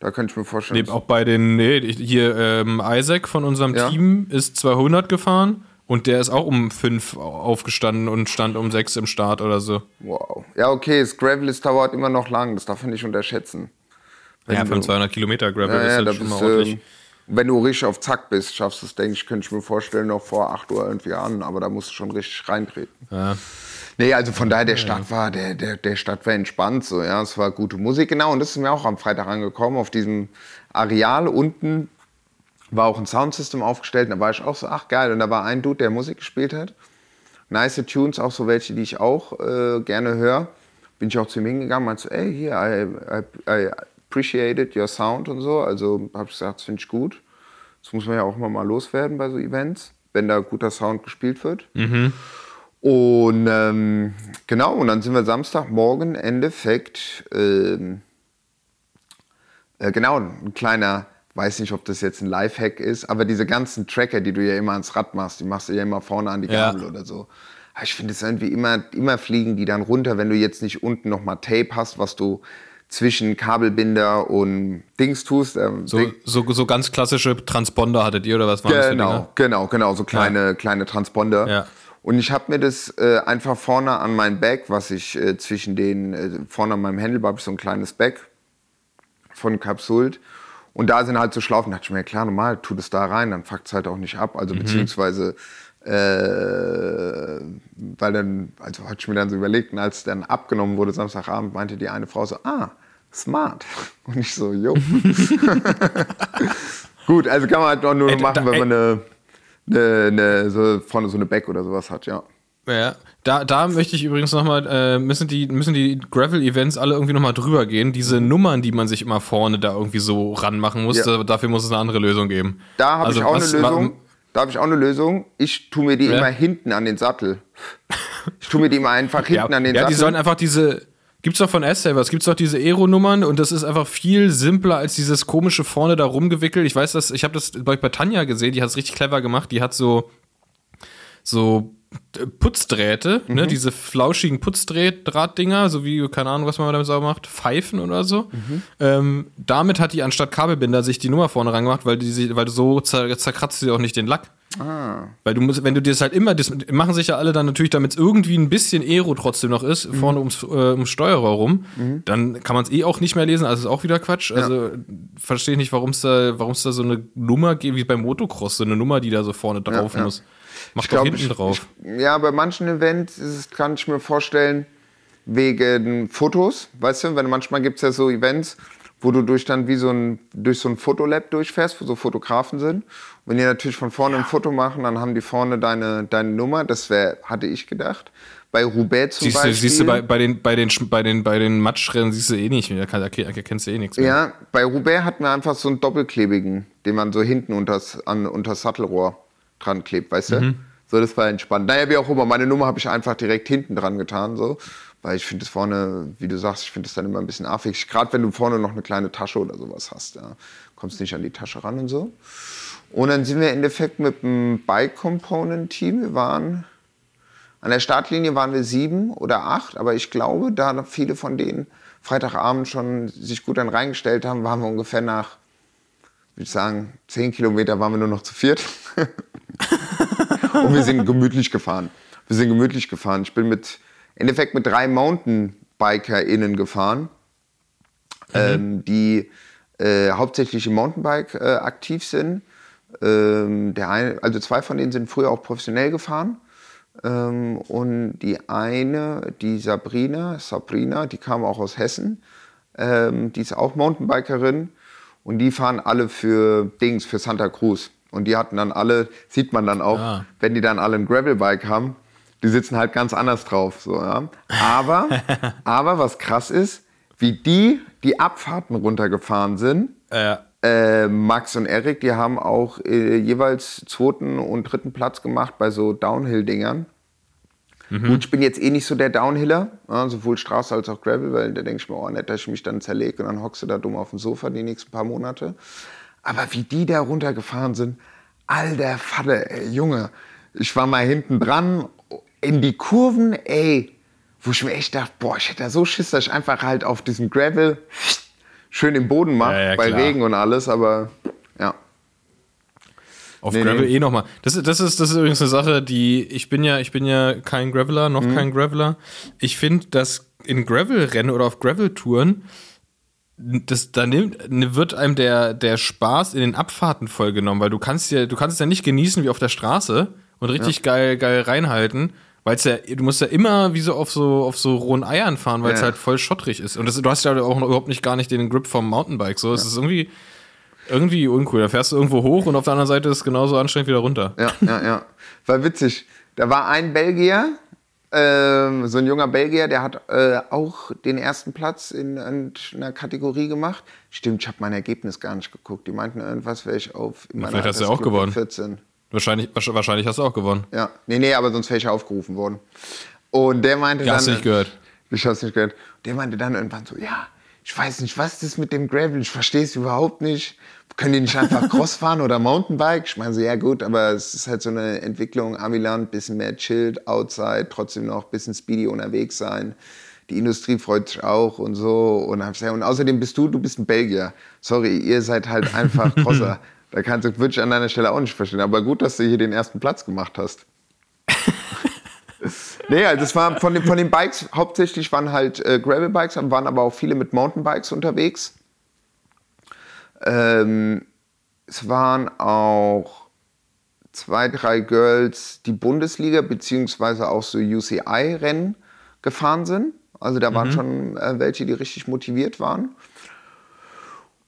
[SPEAKER 2] Da könnte ich mir vorstellen.
[SPEAKER 1] Nee, auch bei den, nee, hier ähm, Isaac von unserem
[SPEAKER 2] Ja.
[SPEAKER 1] Team ist 200 gefahren und der ist auch um 5 aufgestanden und stand um 6 im Start oder so.
[SPEAKER 2] Wow. Ja, okay, das Gravel ist dauert immer noch lang, das darf man nicht unterschätzen.
[SPEAKER 1] Ja, von 200 Kilometer Gravel
[SPEAKER 2] Ja,
[SPEAKER 1] ist
[SPEAKER 2] ja,
[SPEAKER 1] halt
[SPEAKER 2] da
[SPEAKER 1] schon mal ordentlich.
[SPEAKER 2] wenn du richtig auf Zack bist, schaffst du es, denke ich, könnte ich mir vorstellen, noch vor 8 Uhr irgendwie an, aber da musst du schon richtig reintreten.
[SPEAKER 1] Ja.
[SPEAKER 2] Nee, also von daher, der Start war, der, der, der Start war entspannt, so, ja, es war gute Musik, genau, und das ist mir auch am Freitag angekommen, auf diesem Areal unten war auch ein Soundsystem aufgestellt, und da war ich auch so, ach geil, und da war ein Dude, der Musik gespielt hat, nice Tunes, auch so welche, die ich auch äh, gerne höre, bin ich auch zu ihm hingegangen, meinte so, ey, hier, I, I, I appreciated your sound und so, also habe ich gesagt, das finde ich gut, das muss man ja auch immer mal loswerden bei so Events, wenn da guter Sound gespielt wird. Und ähm, genau, und dann sind wir Samstagmorgen, Endeffekt, ähm, äh, genau, ein kleiner, weiß nicht, ob das jetzt ein Lifehack ist, aber diese ganzen Tracker, die du ja immer ans Rad machst, die machst du ja immer vorne an die
[SPEAKER 1] Ja.
[SPEAKER 2] Gabel oder so. Ich finde es irgendwie immer, immer fliegen die dann runter, wenn du jetzt nicht unten nochmal Tape hast, was du zwischen Kabelbinder und Dings tust. Ähm,
[SPEAKER 1] So,
[SPEAKER 2] Ding-
[SPEAKER 1] so, so ganz klassische Transponder hattet ihr oder was waren das für
[SPEAKER 2] Genau, genau, genau, so kleine, kleine Transponder.
[SPEAKER 1] Ja.
[SPEAKER 2] Und ich habe mir das äh, einfach vorne an mein Bag, was ich äh, zwischen den, äh, vorne an meinem Handlebar habe ich so ein kleines Bag von Capsult. Und da sind halt so Schlaufen, da dachte ich mir, klar, normal, tu das da rein, dann fuckt es halt auch nicht ab. Also beziehungsweise, äh, weil dann, also hatte ich mir dann so überlegt, und als dann abgenommen wurde Samstagabend, meinte die eine Frau so, ah, smart. Und ich so, jo. Gut, also kann man halt auch nur
[SPEAKER 1] Ey, da-
[SPEAKER 2] machen, wenn
[SPEAKER 1] ey.
[SPEAKER 2] man eine, eine, eine so vorne so eine Back oder sowas hat, ja.
[SPEAKER 1] Ja, da, da möchte ich übrigens nochmal, äh, müssen die, müssen die Gravel-Events alle irgendwie nochmal drüber gehen. Diese Nummern, die man sich immer vorne da irgendwie so ranmachen muss,
[SPEAKER 2] Ja.
[SPEAKER 1] da, dafür muss es eine andere Lösung geben.
[SPEAKER 2] Da habe
[SPEAKER 1] Also
[SPEAKER 2] ich auch
[SPEAKER 1] was-
[SPEAKER 2] eine Lösung. Da habe ich auch eine Lösung. Ich tue mir die
[SPEAKER 1] Ja.
[SPEAKER 2] immer hinten an den Sattel. Ich tue mir die immer einfach
[SPEAKER 1] Ja,
[SPEAKER 2] hinten an den
[SPEAKER 1] ja
[SPEAKER 2] Sattel.
[SPEAKER 1] die sollen einfach diese. Gibt's doch von S-Savers, gibt's doch diese Aero-Nummern und das ist einfach viel simpler als dieses komische vorne da rumgewickelt. Ich weiß das, ich habe das bei, Tanja gesehen, die hat es richtig clever gemacht. Die hat so so äh, Putzdrähte, ne, diese flauschigen Putzdrahtdinger, so wie, keine Ahnung, was man damit sauber macht, Pfeifen oder so. Ähm, damit hat die anstatt Kabelbinder sich die Nummer vorne rangemacht, weil die, sie- weil so zer, zerkratzt sie auch nicht den Lack. Weil du musst, wenn du dir das halt immer, das machen sich ja alle dann natürlich, damit es irgendwie ein bisschen Aero trotzdem noch ist, vorne ums, äh, ums Steuerer rum, dann kann man es eh auch nicht mehr lesen, also ist auch wieder Quatsch. Also verstehe ich nicht, warum es da, warum es da so eine Nummer gibt, wie beim Motocross, so eine Nummer, die da so vorne drauf
[SPEAKER 2] ja.
[SPEAKER 1] muss. Mach
[SPEAKER 2] Ich
[SPEAKER 1] doch
[SPEAKER 2] glaub,
[SPEAKER 1] hinten drauf.
[SPEAKER 2] Ich, ja, bei manchen Events es, kann ich mir vorstellen, wegen Fotos. Weißt du, wenn manchmal gibt es ja so Events, wo du durch dann wie so ein, durch so ein Fotolab durchfährst, wo so Fotografen sind. Und wenn die natürlich von vorne ein Foto machen, dann haben die vorne deine, deine Nummer. Das wär, hatte ich gedacht. Bei Roubaix zum
[SPEAKER 1] Siehst du,
[SPEAKER 2] Beispiel.
[SPEAKER 1] siehst du bei, bei den, bei den, bei den, bei den Matschrennen siehst du eh nicht, kann- da erkennst du eh nichts mehr.
[SPEAKER 2] Ja, bei Roubaix hatten wir einfach so einen doppelklebigen, den man so hinten unters, an, unters Sattelrohr dran klebt, weißt du? So, das war entspannt. Naja, wie auch immer, meine Nummer habe ich einfach direkt hinten dran getan, so. Weil ich finde es vorne, wie du sagst, ich finde es dann immer ein bisschen affig. Gerade wenn du vorne noch eine kleine Tasche oder sowas hast, ja. Kommst nicht an die Tasche ran und so. Und dann sind wir im Endeffekt mit dem Bike-Component-Team, wir waren an der Startlinie waren wir sieben oder acht, aber ich glaube, da viele von denen Freitagabend schon sich gut dann reingestellt haben, waren wir ungefähr nach, würde ich sagen, zehn Kilometer waren wir nur noch zu viert. Und wir sind gemütlich gefahren. Wir sind gemütlich gefahren. Ich bin mit, im Endeffekt mit drei MountainbikerInnen gefahren, ähm, die äh, hauptsächlich im Mountainbike äh, aktiv sind. Ähm, der eine, also zwei von denen sind früher auch professionell gefahren. Ähm, und die eine, die Sabrina, Sabrina, die kam auch aus Hessen. Ähm, die ist auch Mountainbikerin. Und die fahren alle für Dings, für Santa Cruz. Und die hatten dann alle, sieht man dann auch,
[SPEAKER 1] Ah.
[SPEAKER 2] wenn die dann alle ein Gravelbike haben, die sitzen halt ganz anders drauf. So, ja. aber, aber was krass ist, wie die die Abfahrten runtergefahren sind,
[SPEAKER 1] Äh,
[SPEAKER 2] äh, Max und Erik, die haben auch äh, jeweils zweiten und dritten Platz gemacht bei so Downhill-Dingern. Gut, ich bin jetzt eh nicht so der Downhiller, ja, sowohl Straße als auch Gravel, weil da denke ich mir, oh, nicht, dass ich mich dann zerlege und dann hockst du da dumm auf dem Sofa die nächsten paar Monate. Aber wie die da runtergefahren sind, alter Vater, ey, Junge, ich war mal hinten dran in die Kurven, ey, wo ich mir echt dachte, boah, ich hätte da so Schiss, dass ich einfach halt auf diesem Gravel schön den Boden mache,
[SPEAKER 1] Ja, ja,
[SPEAKER 2] bei
[SPEAKER 1] klar.
[SPEAKER 2] Regen und alles, aber ja.
[SPEAKER 1] Auf
[SPEAKER 2] Nee,
[SPEAKER 1] Gravel
[SPEAKER 2] nee.
[SPEAKER 1] eh nochmal. Das, ist- das, ist, das ist übrigens eine Sache, die ich bin ja, ich bin ja kein Graveler, noch kein Graveler. Ich finde, dass in Gravel-Rennen oder auf Gravel-Touren, das, da nimmt, ne, wird einem der, der Spaß in den Abfahrten vollgenommen, weil du kannst ja, du kannst es ja nicht genießen wie auf der Straße und richtig geil, geil reinhalten. Weil ja, du musst ja immer wie so auf so, auf so rohen Eiern fahren, weil es
[SPEAKER 2] Ja.
[SPEAKER 1] halt voll schottrig ist. Und das, du hast ja auch noch überhaupt nicht gar nicht den Grip vom Mountainbike. So, es ist irgendwie, irgendwie uncool. Da fährst du irgendwo hoch und auf der anderen Seite ist es genauso anstrengend wieder runter.
[SPEAKER 2] Ja, ja, ja. War witzig. Da war ein Belgier, ähm, so ein junger Belgier, der hat äh, auch den ersten Platz in, in einer Kategorie gemacht. Stimmt, ich habe mein Ergebnis gar nicht geguckt. Die meinten irgendwas, wäre ich auf in meiner
[SPEAKER 1] vielleicht hast du ja auch gewonnen.
[SPEAKER 2] 14.
[SPEAKER 1] Wahrscheinlich, wahrsch- wahrscheinlich hast du auch gewonnen.
[SPEAKER 2] Ja, nee, nee, aber sonst wäre ich aufgerufen worden. Und der meinte
[SPEAKER 1] Ja,
[SPEAKER 2] dann.
[SPEAKER 1] hast du nicht gehört.
[SPEAKER 2] Ich hab's nicht gehört. Der meinte dann irgendwann so, ja, ich weiß nicht, was das mit dem Gravel, ich verstehe es überhaupt nicht. Können die nicht einfach Cross fahren oder Mountainbike? Ich meine so, ja gut, aber es ist halt so eine Entwicklung, Amiland, bisschen mehr chilled, outside, trotzdem noch bisschen speedy unterwegs sein. Die Industrie freut sich auch und so. Und, und außerdem bist du, du bist ein Belgier. Sorry, ihr seid halt einfach Crosser. da kannst du wirklich an deiner Stelle auch nicht verstehen. Aber gut, dass du hier den ersten Platz gemacht hast. Nee, also es war von den, von den Bikes, hauptsächlich waren halt äh, Gravel-Bikes, waren aber auch viele mit Mountainbikes unterwegs. Ähm, es waren auch zwei, drei Girls, die Bundesliga beziehungsweise auch so UCI-Rennen gefahren sind. Also da waren schon äh, welche, die richtig motiviert waren.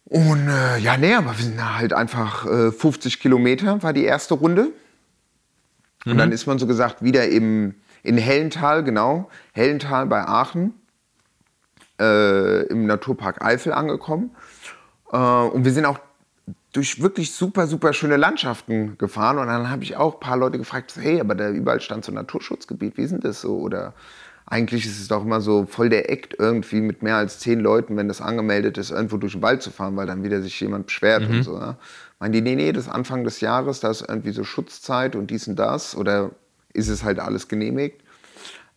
[SPEAKER 2] Und äh, ja, nee, aber wir sind da halt einfach äh, 50 Kilometer war die erste Runde. Und dann ist man so gesagt wieder im, in Hellental, genau, Hellental bei Aachen, äh, im Naturpark Eifel angekommen. Äh, und wir sind auch durch wirklich super, super schöne Landschaften gefahren. Und dann habe ich auch ein paar Leute gefragt, hey, aber da überall stand so ein Naturschutzgebiet, wie ist denn das so? Oder eigentlich ist es doch immer so voll der Act irgendwie mit mehr als zehn Leuten, wenn das angemeldet ist, irgendwo durch den Wald zu fahren, weil dann wieder sich jemand beschwert und so. Ja. Meinen die, nee, nee, das ist Anfang des Jahres, da ist irgendwie so Schutzzeit und dies und das. Oder ist es halt alles genehmigt?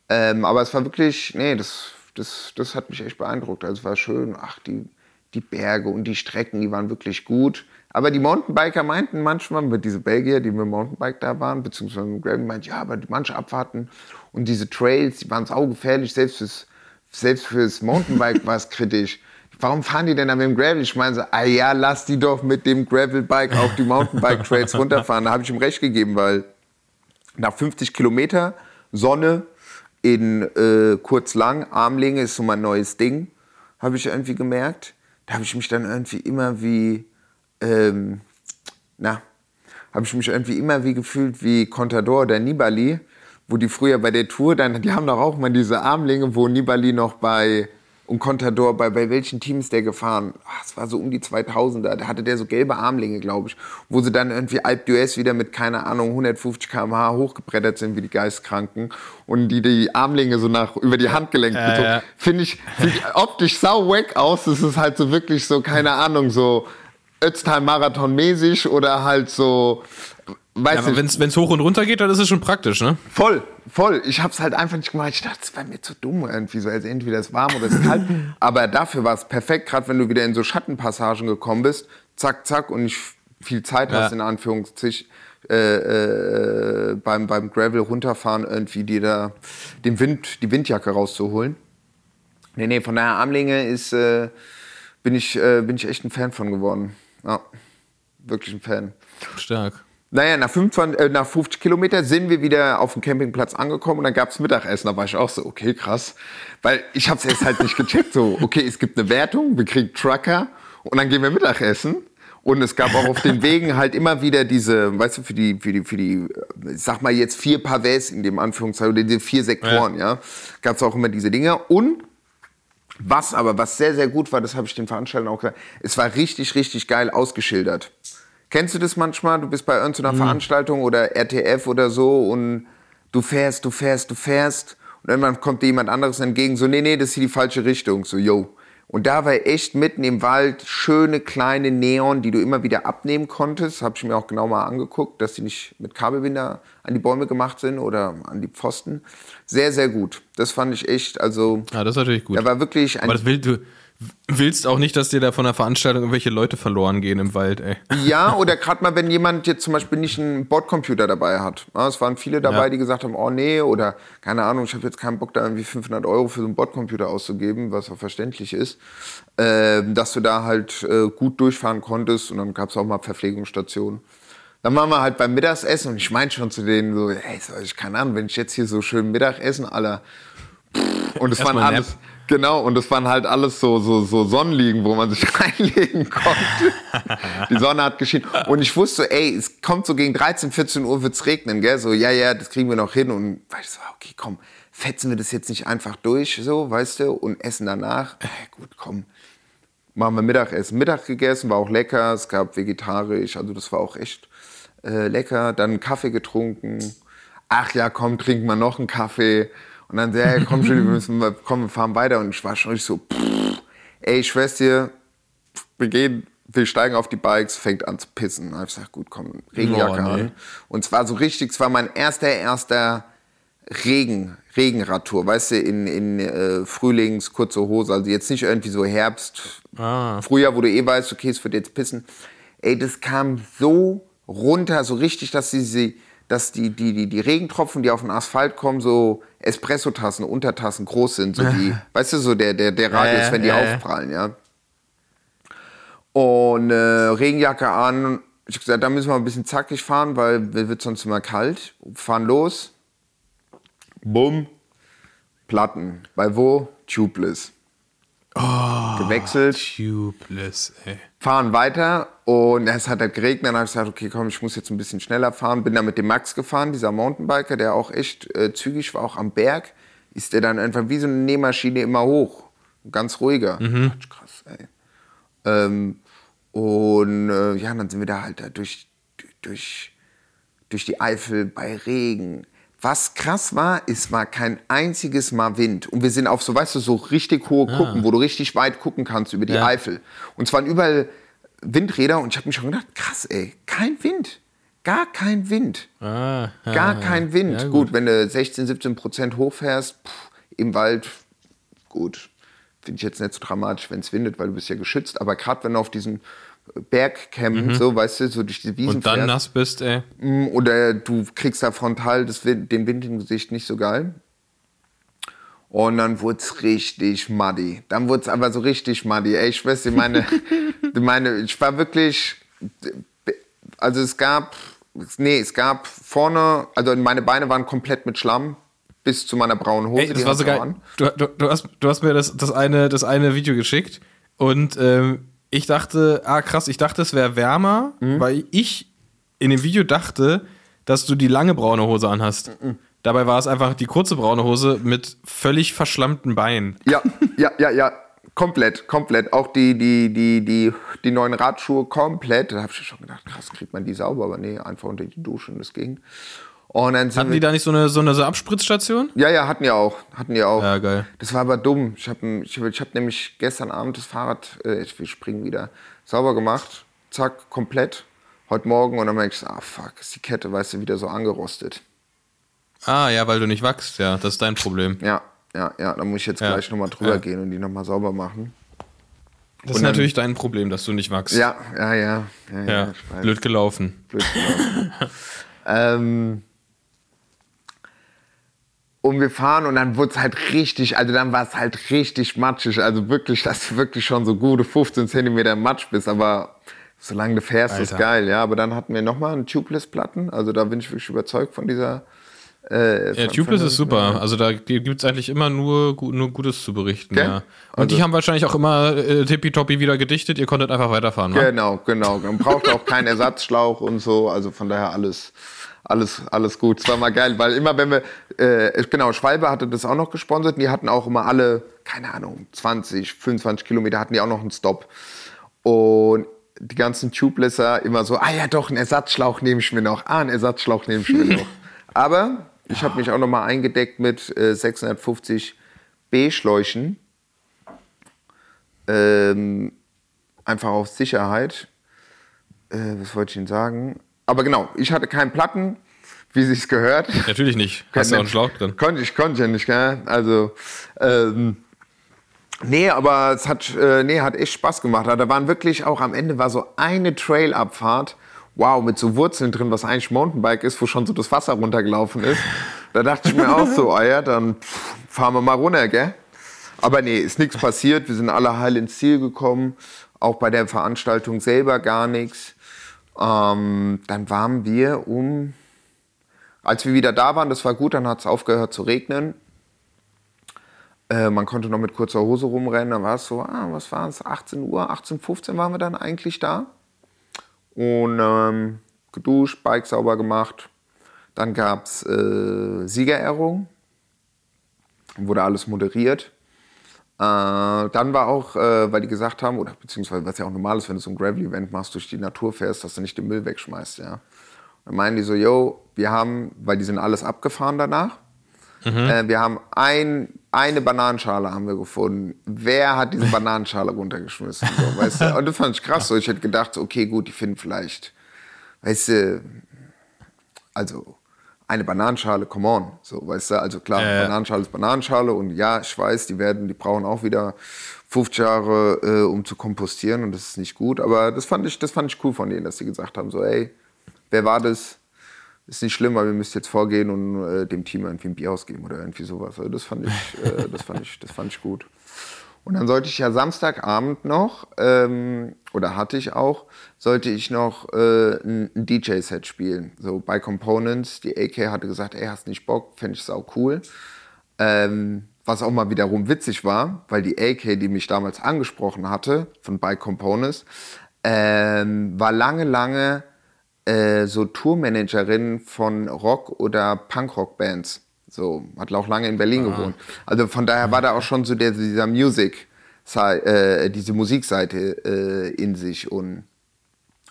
[SPEAKER 2] Ähm, aber es war wirklich, nee, das, das, das hat mich echt beeindruckt. Also es war schön, ach, die, die Berge und die Strecken, die waren wirklich gut. Aber die Mountainbiker meinten manchmal, mit diese Belgier, die mit dem Mountainbike da waren, beziehungsweise mit Gravel, meinten, ja, aber manche Abfahrten und diese Trails, die waren saugefährlich, selbst fürs, selbst fürs Mountainbike war es kritisch. Warum fahren die denn da mit dem Gravel? Ich meine so, ah ja, lass die doch mit dem Gravelbike auf die Mountainbike-Trails runterfahren. Da habe ich ihm recht gegeben, weil nach 50 Kilometer Sonne in äh, kurz lang, Armlänge ist so mein neues Ding, habe ich irgendwie gemerkt. Da habe ich mich dann irgendwie immer wie, ähm, na, habe ich mich irgendwie immer wie gefühlt wie Contador oder Nibali, wo die früher bei der Tour dann, die haben doch auch mal diese Armlänge, wo Nibali noch bei und Contador, bei, bei welchen Teams der gefahren? Es war so um die 2000er, da hatte der so gelbe Armlänge, glaube ich, wo sie dann irgendwie Alp d'Huez wieder mit, keine Ahnung, 150 km/h hochgebrettert sind wie die Geistkranken und die die Armlänge so nach über die Handgelenke
[SPEAKER 1] Ja,
[SPEAKER 2] gezogen.
[SPEAKER 1] ja.
[SPEAKER 2] Finde ich, sieht optisch sau wack aus, es ist halt so wirklich so, keine Ahnung, so Ötztal-Marathon mäßig oder halt so,
[SPEAKER 1] Ja,
[SPEAKER 2] weißt
[SPEAKER 1] aber
[SPEAKER 2] du,
[SPEAKER 1] wenn es hoch und runter geht, dann ist es schon praktisch, ne?
[SPEAKER 2] Voll, voll. Ich hab's halt einfach nicht gemacht. Ich dachte, es war mir zu dumm irgendwie so. Also entweder ist warm oder es ist kalt. Aber dafür war es perfekt, gerade wenn du wieder in so Schattenpassagen gekommen bist. Zack, zack und nicht viel Zeit
[SPEAKER 1] Ja.
[SPEAKER 2] hast, in Anführungszeichen, äh, äh, beim, beim Gravel runterfahren, irgendwie dir da den Wind, die Windjacke rauszuholen. Nee, nee, von daher Armlänge ist, äh, bin, ich, äh, bin ich echt ein Fan von geworden. Ja, wirklich ein Fan.
[SPEAKER 1] Stark.
[SPEAKER 2] Naja, nach, 25, äh, nach 50 Kilometer sind wir wieder auf dem Campingplatz angekommen und dann gab's Mittagessen. Da war ich auch so, okay, krass. Weil ich hab's erst halt nicht gecheckt. So, okay, es gibt eine Wertung, wir kriegen Trucker und dann gehen wir Mittagessen. Und es gab auch auf den Wegen halt immer wieder diese, weißt du, für die, für die, für die, äh, sag mal jetzt vier Pavés in dem Anführungszeichen, oder diese vier Sektoren, ja, gab's auch immer diese Dinger. Und was aber, was sehr, sehr gut war, das habe ich den Veranstaltern auch gesagt, es war richtig, richtig geil ausgeschildert. Kennst du das manchmal? Du bist bei irgendeiner Veranstaltung oder RTF oder so und du fährst, du fährst, du fährst und irgendwann kommt dir jemand anderes entgegen, so, nee, nee, das ist hier die falsche Richtung, so, yo. Und da war echt mitten im Wald schöne kleine Neon, die du immer wieder abnehmen konntest. Habe ich mir auch genau mal angeguckt, dass die nicht mit Kabelbinder an die Bäume gemacht sind oder an die Pfosten. Sehr, sehr gut. Das fand ich echt, also,
[SPEAKER 1] Ja, das ist natürlich gut.
[SPEAKER 2] da war wirklich ein
[SPEAKER 1] Aber das will, du willst auch nicht, dass dir da von der Veranstaltung irgendwelche Leute verloren gehen im Wald, ey.
[SPEAKER 2] Ja, oder gerade mal, wenn jemand jetzt zum Beispiel nicht einen Bordcomputer dabei hat. Ja, es waren viele dabei,
[SPEAKER 1] Ja.
[SPEAKER 2] die gesagt haben, oh nee, oder keine Ahnung, ich habe jetzt keinen Bock, da irgendwie 500 Euro für so einen Bordcomputer auszugeben, was auch verständlich ist, ähm, dass du da halt äh, gut durchfahren konntest und dann gab es auch mal Verpflegungsstationen. Dann waren wir halt beim Mittagessen und ich meinte schon zu denen so, ey, ich keine Ahnung, wenn ich jetzt hier so schön Mittagessen aller und es waren
[SPEAKER 1] Erstmal Nap.
[SPEAKER 2] Genau, und es waren halt alles so, so, so Sonnenliegen, wo man sich reinlegen konnte. Die Sonne hat geschienen. Und ich wusste, ey, es kommt so gegen 13, 14 Uhr wird's regnen, gell? So, ja, ja, das kriegen wir noch hin. Und ich so, okay, komm, fetzen wir das jetzt nicht einfach durch, so, weißt du, und essen danach. Äh, gut, komm. Machen wir Mittagessen. Mittag gegessen, war auch lecker. Es gab vegetarisch, also das war auch echt äh, lecker. Dann Kaffee getrunken. Ach ja, komm, trinken wir noch einen Kaffee. Und dann, ja, komm schon, wir müssen, komm, wir fahren weiter. Und ich war schon richtig so, pff, ey, ich schwör's dir, wir gehen, wir steigen auf die Bikes, fängt an zu pissen. Hab ich gesagt, gut, komm, Regenjacke
[SPEAKER 1] Oh, nee.
[SPEAKER 2] an. Und zwar so richtig, es war mein erster, erster Regen, Regenradtour, weißt du, in, in äh, Frühlings, kurze Hose, also jetzt nicht irgendwie so Herbst,
[SPEAKER 1] Ah.
[SPEAKER 2] Frühjahr, wo du eh weißt, okay, es wird jetzt pissen. Ey, das kam so runter, so richtig, dass die, dass die, die, die, die Regentropfen, die auf den Asphalt kommen, so Espressotassen, Untertassen groß sind, so die, weißt du, so der, der, der Radius,
[SPEAKER 1] ja,
[SPEAKER 2] wenn die
[SPEAKER 1] ja.
[SPEAKER 2] aufprallen, ja. Und äh, Regenjacke an. Ich habe gesagt, da müssen wir ein bisschen zackig fahren, weil wird sonst immer kalt. Fahren los. Bumm. Platten. Bei wo? Tubeless. Gewechselt
[SPEAKER 1] Tubeless, ey.
[SPEAKER 2] fahren weiter und es hat halt geregnet. Dann habe ich gesagt, okay, komm, ich muss jetzt ein bisschen schneller fahren. Bin dann mit dem Max gefahren, dieser Mountainbiker, der auch echt äh, zügig war, auch am Berg. Ist der dann einfach wie so eine Nähmaschine immer hoch. Ganz ruhiger. Quatsch, Krass, ey. Ähm, und äh, ja, dann sind wir da halt da durch, durch, durch die Eifel bei Regen. Was krass war, es war kein einziges Mal Wind. Und wir sind auf so, weißt du, so richtig hohe Kuppen, wo du richtig weit gucken kannst über die
[SPEAKER 1] Ja.
[SPEAKER 2] Eifel. Und es waren überall Windräder und ich habe mich schon gedacht, krass, ey, kein Wind. Gar kein Wind.
[SPEAKER 1] Ah, ja,
[SPEAKER 2] Gar
[SPEAKER 1] ja.
[SPEAKER 2] kein Wind.
[SPEAKER 1] Ja,
[SPEAKER 2] gut. wenn du 16, 17 Prozent hochfährst, pff, im Wald, gut. Finde ich jetzt nicht so dramatisch, wenn es windet, weil du bist ja geschützt. Aber gerade wenn du auf diesen Bergcampen, so, weißt du, so durch die Wiesen
[SPEAKER 1] Mhm. Und dann
[SPEAKER 2] fährst,
[SPEAKER 1] nass bist, ey.
[SPEAKER 2] Mm, Oder du kriegst da frontal das, Wind- den Wind im Gesicht nicht so geil. Und dann wurde es richtig muddy. Dann wurde es aber so richtig muddy. Ey, ich weiß, nicht, meine, meine, ich war wirklich, also es gab, nee, es gab vorne, also meine Beine waren komplett mit Schlamm bis zu meiner braunen Hose.
[SPEAKER 1] Ey, das war so
[SPEAKER 2] hat's auch
[SPEAKER 1] geil.
[SPEAKER 2] an.
[SPEAKER 1] Du, du, du, hast, du hast mir das, das, eine, das eine Video geschickt und ähm, ich dachte, ah krass, ich dachte, es wäre wärmer,
[SPEAKER 2] Mhm.
[SPEAKER 1] weil ich in dem Video dachte, dass du die lange braune Hose anhast.
[SPEAKER 2] Mhm.
[SPEAKER 1] Dabei war es einfach die kurze braune Hose mit völlig verschlammten Beinen.
[SPEAKER 2] Ja, ja, ja, ja. Komplett, komplett. Auch die, die, die, die, die neuen Radschuhe komplett. Da habe ich schon gedacht, krass, kriegt man die sauber, aber nee, einfach unter die Dusche und das ging. Und dann
[SPEAKER 1] Hatten
[SPEAKER 2] wir,
[SPEAKER 1] die da nicht so eine, so eine so Abspritzstation?
[SPEAKER 2] ja, ja, hatten die auch. Hatten die auch.
[SPEAKER 1] Ja, geil.
[SPEAKER 2] Das war aber dumm. Ich habe ich, ich hab nämlich gestern Abend das Fahrrad, äh, ich will springen wieder, sauber gemacht. Zack, komplett. Heute Morgen. Und dann merke ich, ah, fuck, ist die Kette, weißt du, wieder so angerostet.
[SPEAKER 1] Ah, ja, weil du nicht wachst, ja, das ist dein Problem.
[SPEAKER 2] Ja, ja, ja. Da muss ich jetzt
[SPEAKER 1] Ja,
[SPEAKER 2] gleich nochmal drüber
[SPEAKER 1] ja.
[SPEAKER 2] gehen und die nochmal sauber machen.
[SPEAKER 1] Das ist
[SPEAKER 2] Und dann-
[SPEAKER 1] natürlich dein Problem, dass du nicht wachst.
[SPEAKER 2] Ja, ja, ja. Ja, ja,
[SPEAKER 1] blöd gelaufen.
[SPEAKER 2] blöd gelaufen. ähm, und wir fahren und dann wurde es halt richtig, also dann war es halt richtig matschig. Also wirklich, dass du wirklich schon so gute 15 Zentimeter Matsch bist. Aber solange du fährst, ist
[SPEAKER 1] Alter.
[SPEAKER 2] geil. Ja, aber dann hatten wir nochmal einen Tubeless-Platten. Also da bin ich wirklich überzeugt von dieser. Äh,
[SPEAKER 1] Ja,
[SPEAKER 2] von-
[SPEAKER 1] Tubeless
[SPEAKER 2] von-
[SPEAKER 1] ist super. Also da gibt es eigentlich immer nur, nur Gutes zu berichten.
[SPEAKER 2] Gell?
[SPEAKER 1] Ja. Und die haben wahrscheinlich auch immer äh, tippitoppi wieder gedichtet. Ihr konntet einfach weiterfahren. wa?
[SPEAKER 2] Genau, genau. Man braucht auch keinen Ersatzschlauch und so. Also von daher alles, alles, alles gut. Es war mal geil, weil immer wenn wir, äh, genau, Schwalbe hatte das auch noch gesponsert. Die hatten auch immer alle, keine Ahnung, 20, 25 Kilometer hatten die auch noch einen Stop. Und die ganzen Tubelesser immer so, ah ja doch, einen Ersatzschlauch nehme ich mir noch. Ah, einen Ersatzschlauch nehme ich mir noch. Aber ich habe mich auch noch mal eingedeckt mit äh, 650 B-Schläuchen. Ähm, einfach auf Sicherheit. Äh, was wollte ich Ihnen sagen? Aber genau, ich hatte keinen Platten, wie sich's gehört.
[SPEAKER 1] Natürlich nicht. Hast du auch einen Schlauch drin.
[SPEAKER 2] Konnte ich, konnte ich ja nicht, gell? Also, ähm, nee, aber es hat, äh, nee, hat echt Spaß gemacht. Da waren wirklich auch am Ende war so eine Trailabfahrt, wow, mit so Wurzeln drin, was eigentlich Mountainbike ist, wo schon so das Wasser runtergelaufen ist. Da dachte ich mir auch so, ah ja, dann pff, fahren wir mal runter, gell? Aber nee, ist nichts passiert. Wir sind alle heil ins Ziel gekommen. Auch bei der Veranstaltung selber gar nichts. Ähm, dann waren wir um, als wir wieder da waren, das war gut, dann hat es aufgehört zu regnen. Äh, man konnte noch mit kurzer Hose rumrennen. Dann war es so, ah, was war es, 18 Uhr, 18.15 waren wir dann eigentlich da. Und ähm, geduscht, Bike sauber gemacht. Dann gab es äh, Siegerehrung. Wurde alles moderiert. Äh, dann war auch, äh, weil die gesagt haben, oder beziehungsweise was ja auch normal ist, wenn du so ein Gravel-Event machst, durch die Natur fährst, dass du nicht den Müll wegschmeißt, ja. Dann meinen die so, yo, wir haben, weil die sind alles abgefahren danach, äh, wir haben ein, eine Bananenschale haben wir gefunden. Wer hat diese Bananenschale runtergeschmissen? So, weißt du? Und das fand ich krass. So. Ich hätte gedacht, okay, gut, die finden vielleicht, weißt du, also eine Bananenschale, come on. So, weißt du, also klar,
[SPEAKER 1] ja.
[SPEAKER 2] Bananenschale ist Bananenschale und ja, ich weiß, die werden, die brauchen auch wieder 50 Jahre, äh, um zu kompostieren und das ist nicht gut. Aber das fand ich, das fand ich cool von denen, dass sie gesagt haben, so, ey, wer war das? Ist nicht schlimm, aber wir müssen jetzt vorgehen und äh, dem Team irgendwie ein Bier ausgeben oder irgendwie sowas. Also das fand ich, äh, das fand ich, das fand ich gut. Und dann sollte ich ja Samstagabend noch, ähm, oder hatte ich auch, sollte ich noch äh, ein, DJ-Set spielen. So bei Components. Die AK hatte gesagt, ey, hast nicht Bock, fände ich sau cool. Ähm, was auch mal wiederum witzig war, weil die AK, die mich damals angesprochen hatte, von By Components, ähm, war lange, lange äh, so Tourmanagerin von Rock- oder Punkrock-Bands. So, hat auch lange in Berlin
[SPEAKER 1] Ah.
[SPEAKER 2] gewohnt. Also von daher war da auch schon so der, dieser Music, äh, diese Musikseite äh, in sich. Und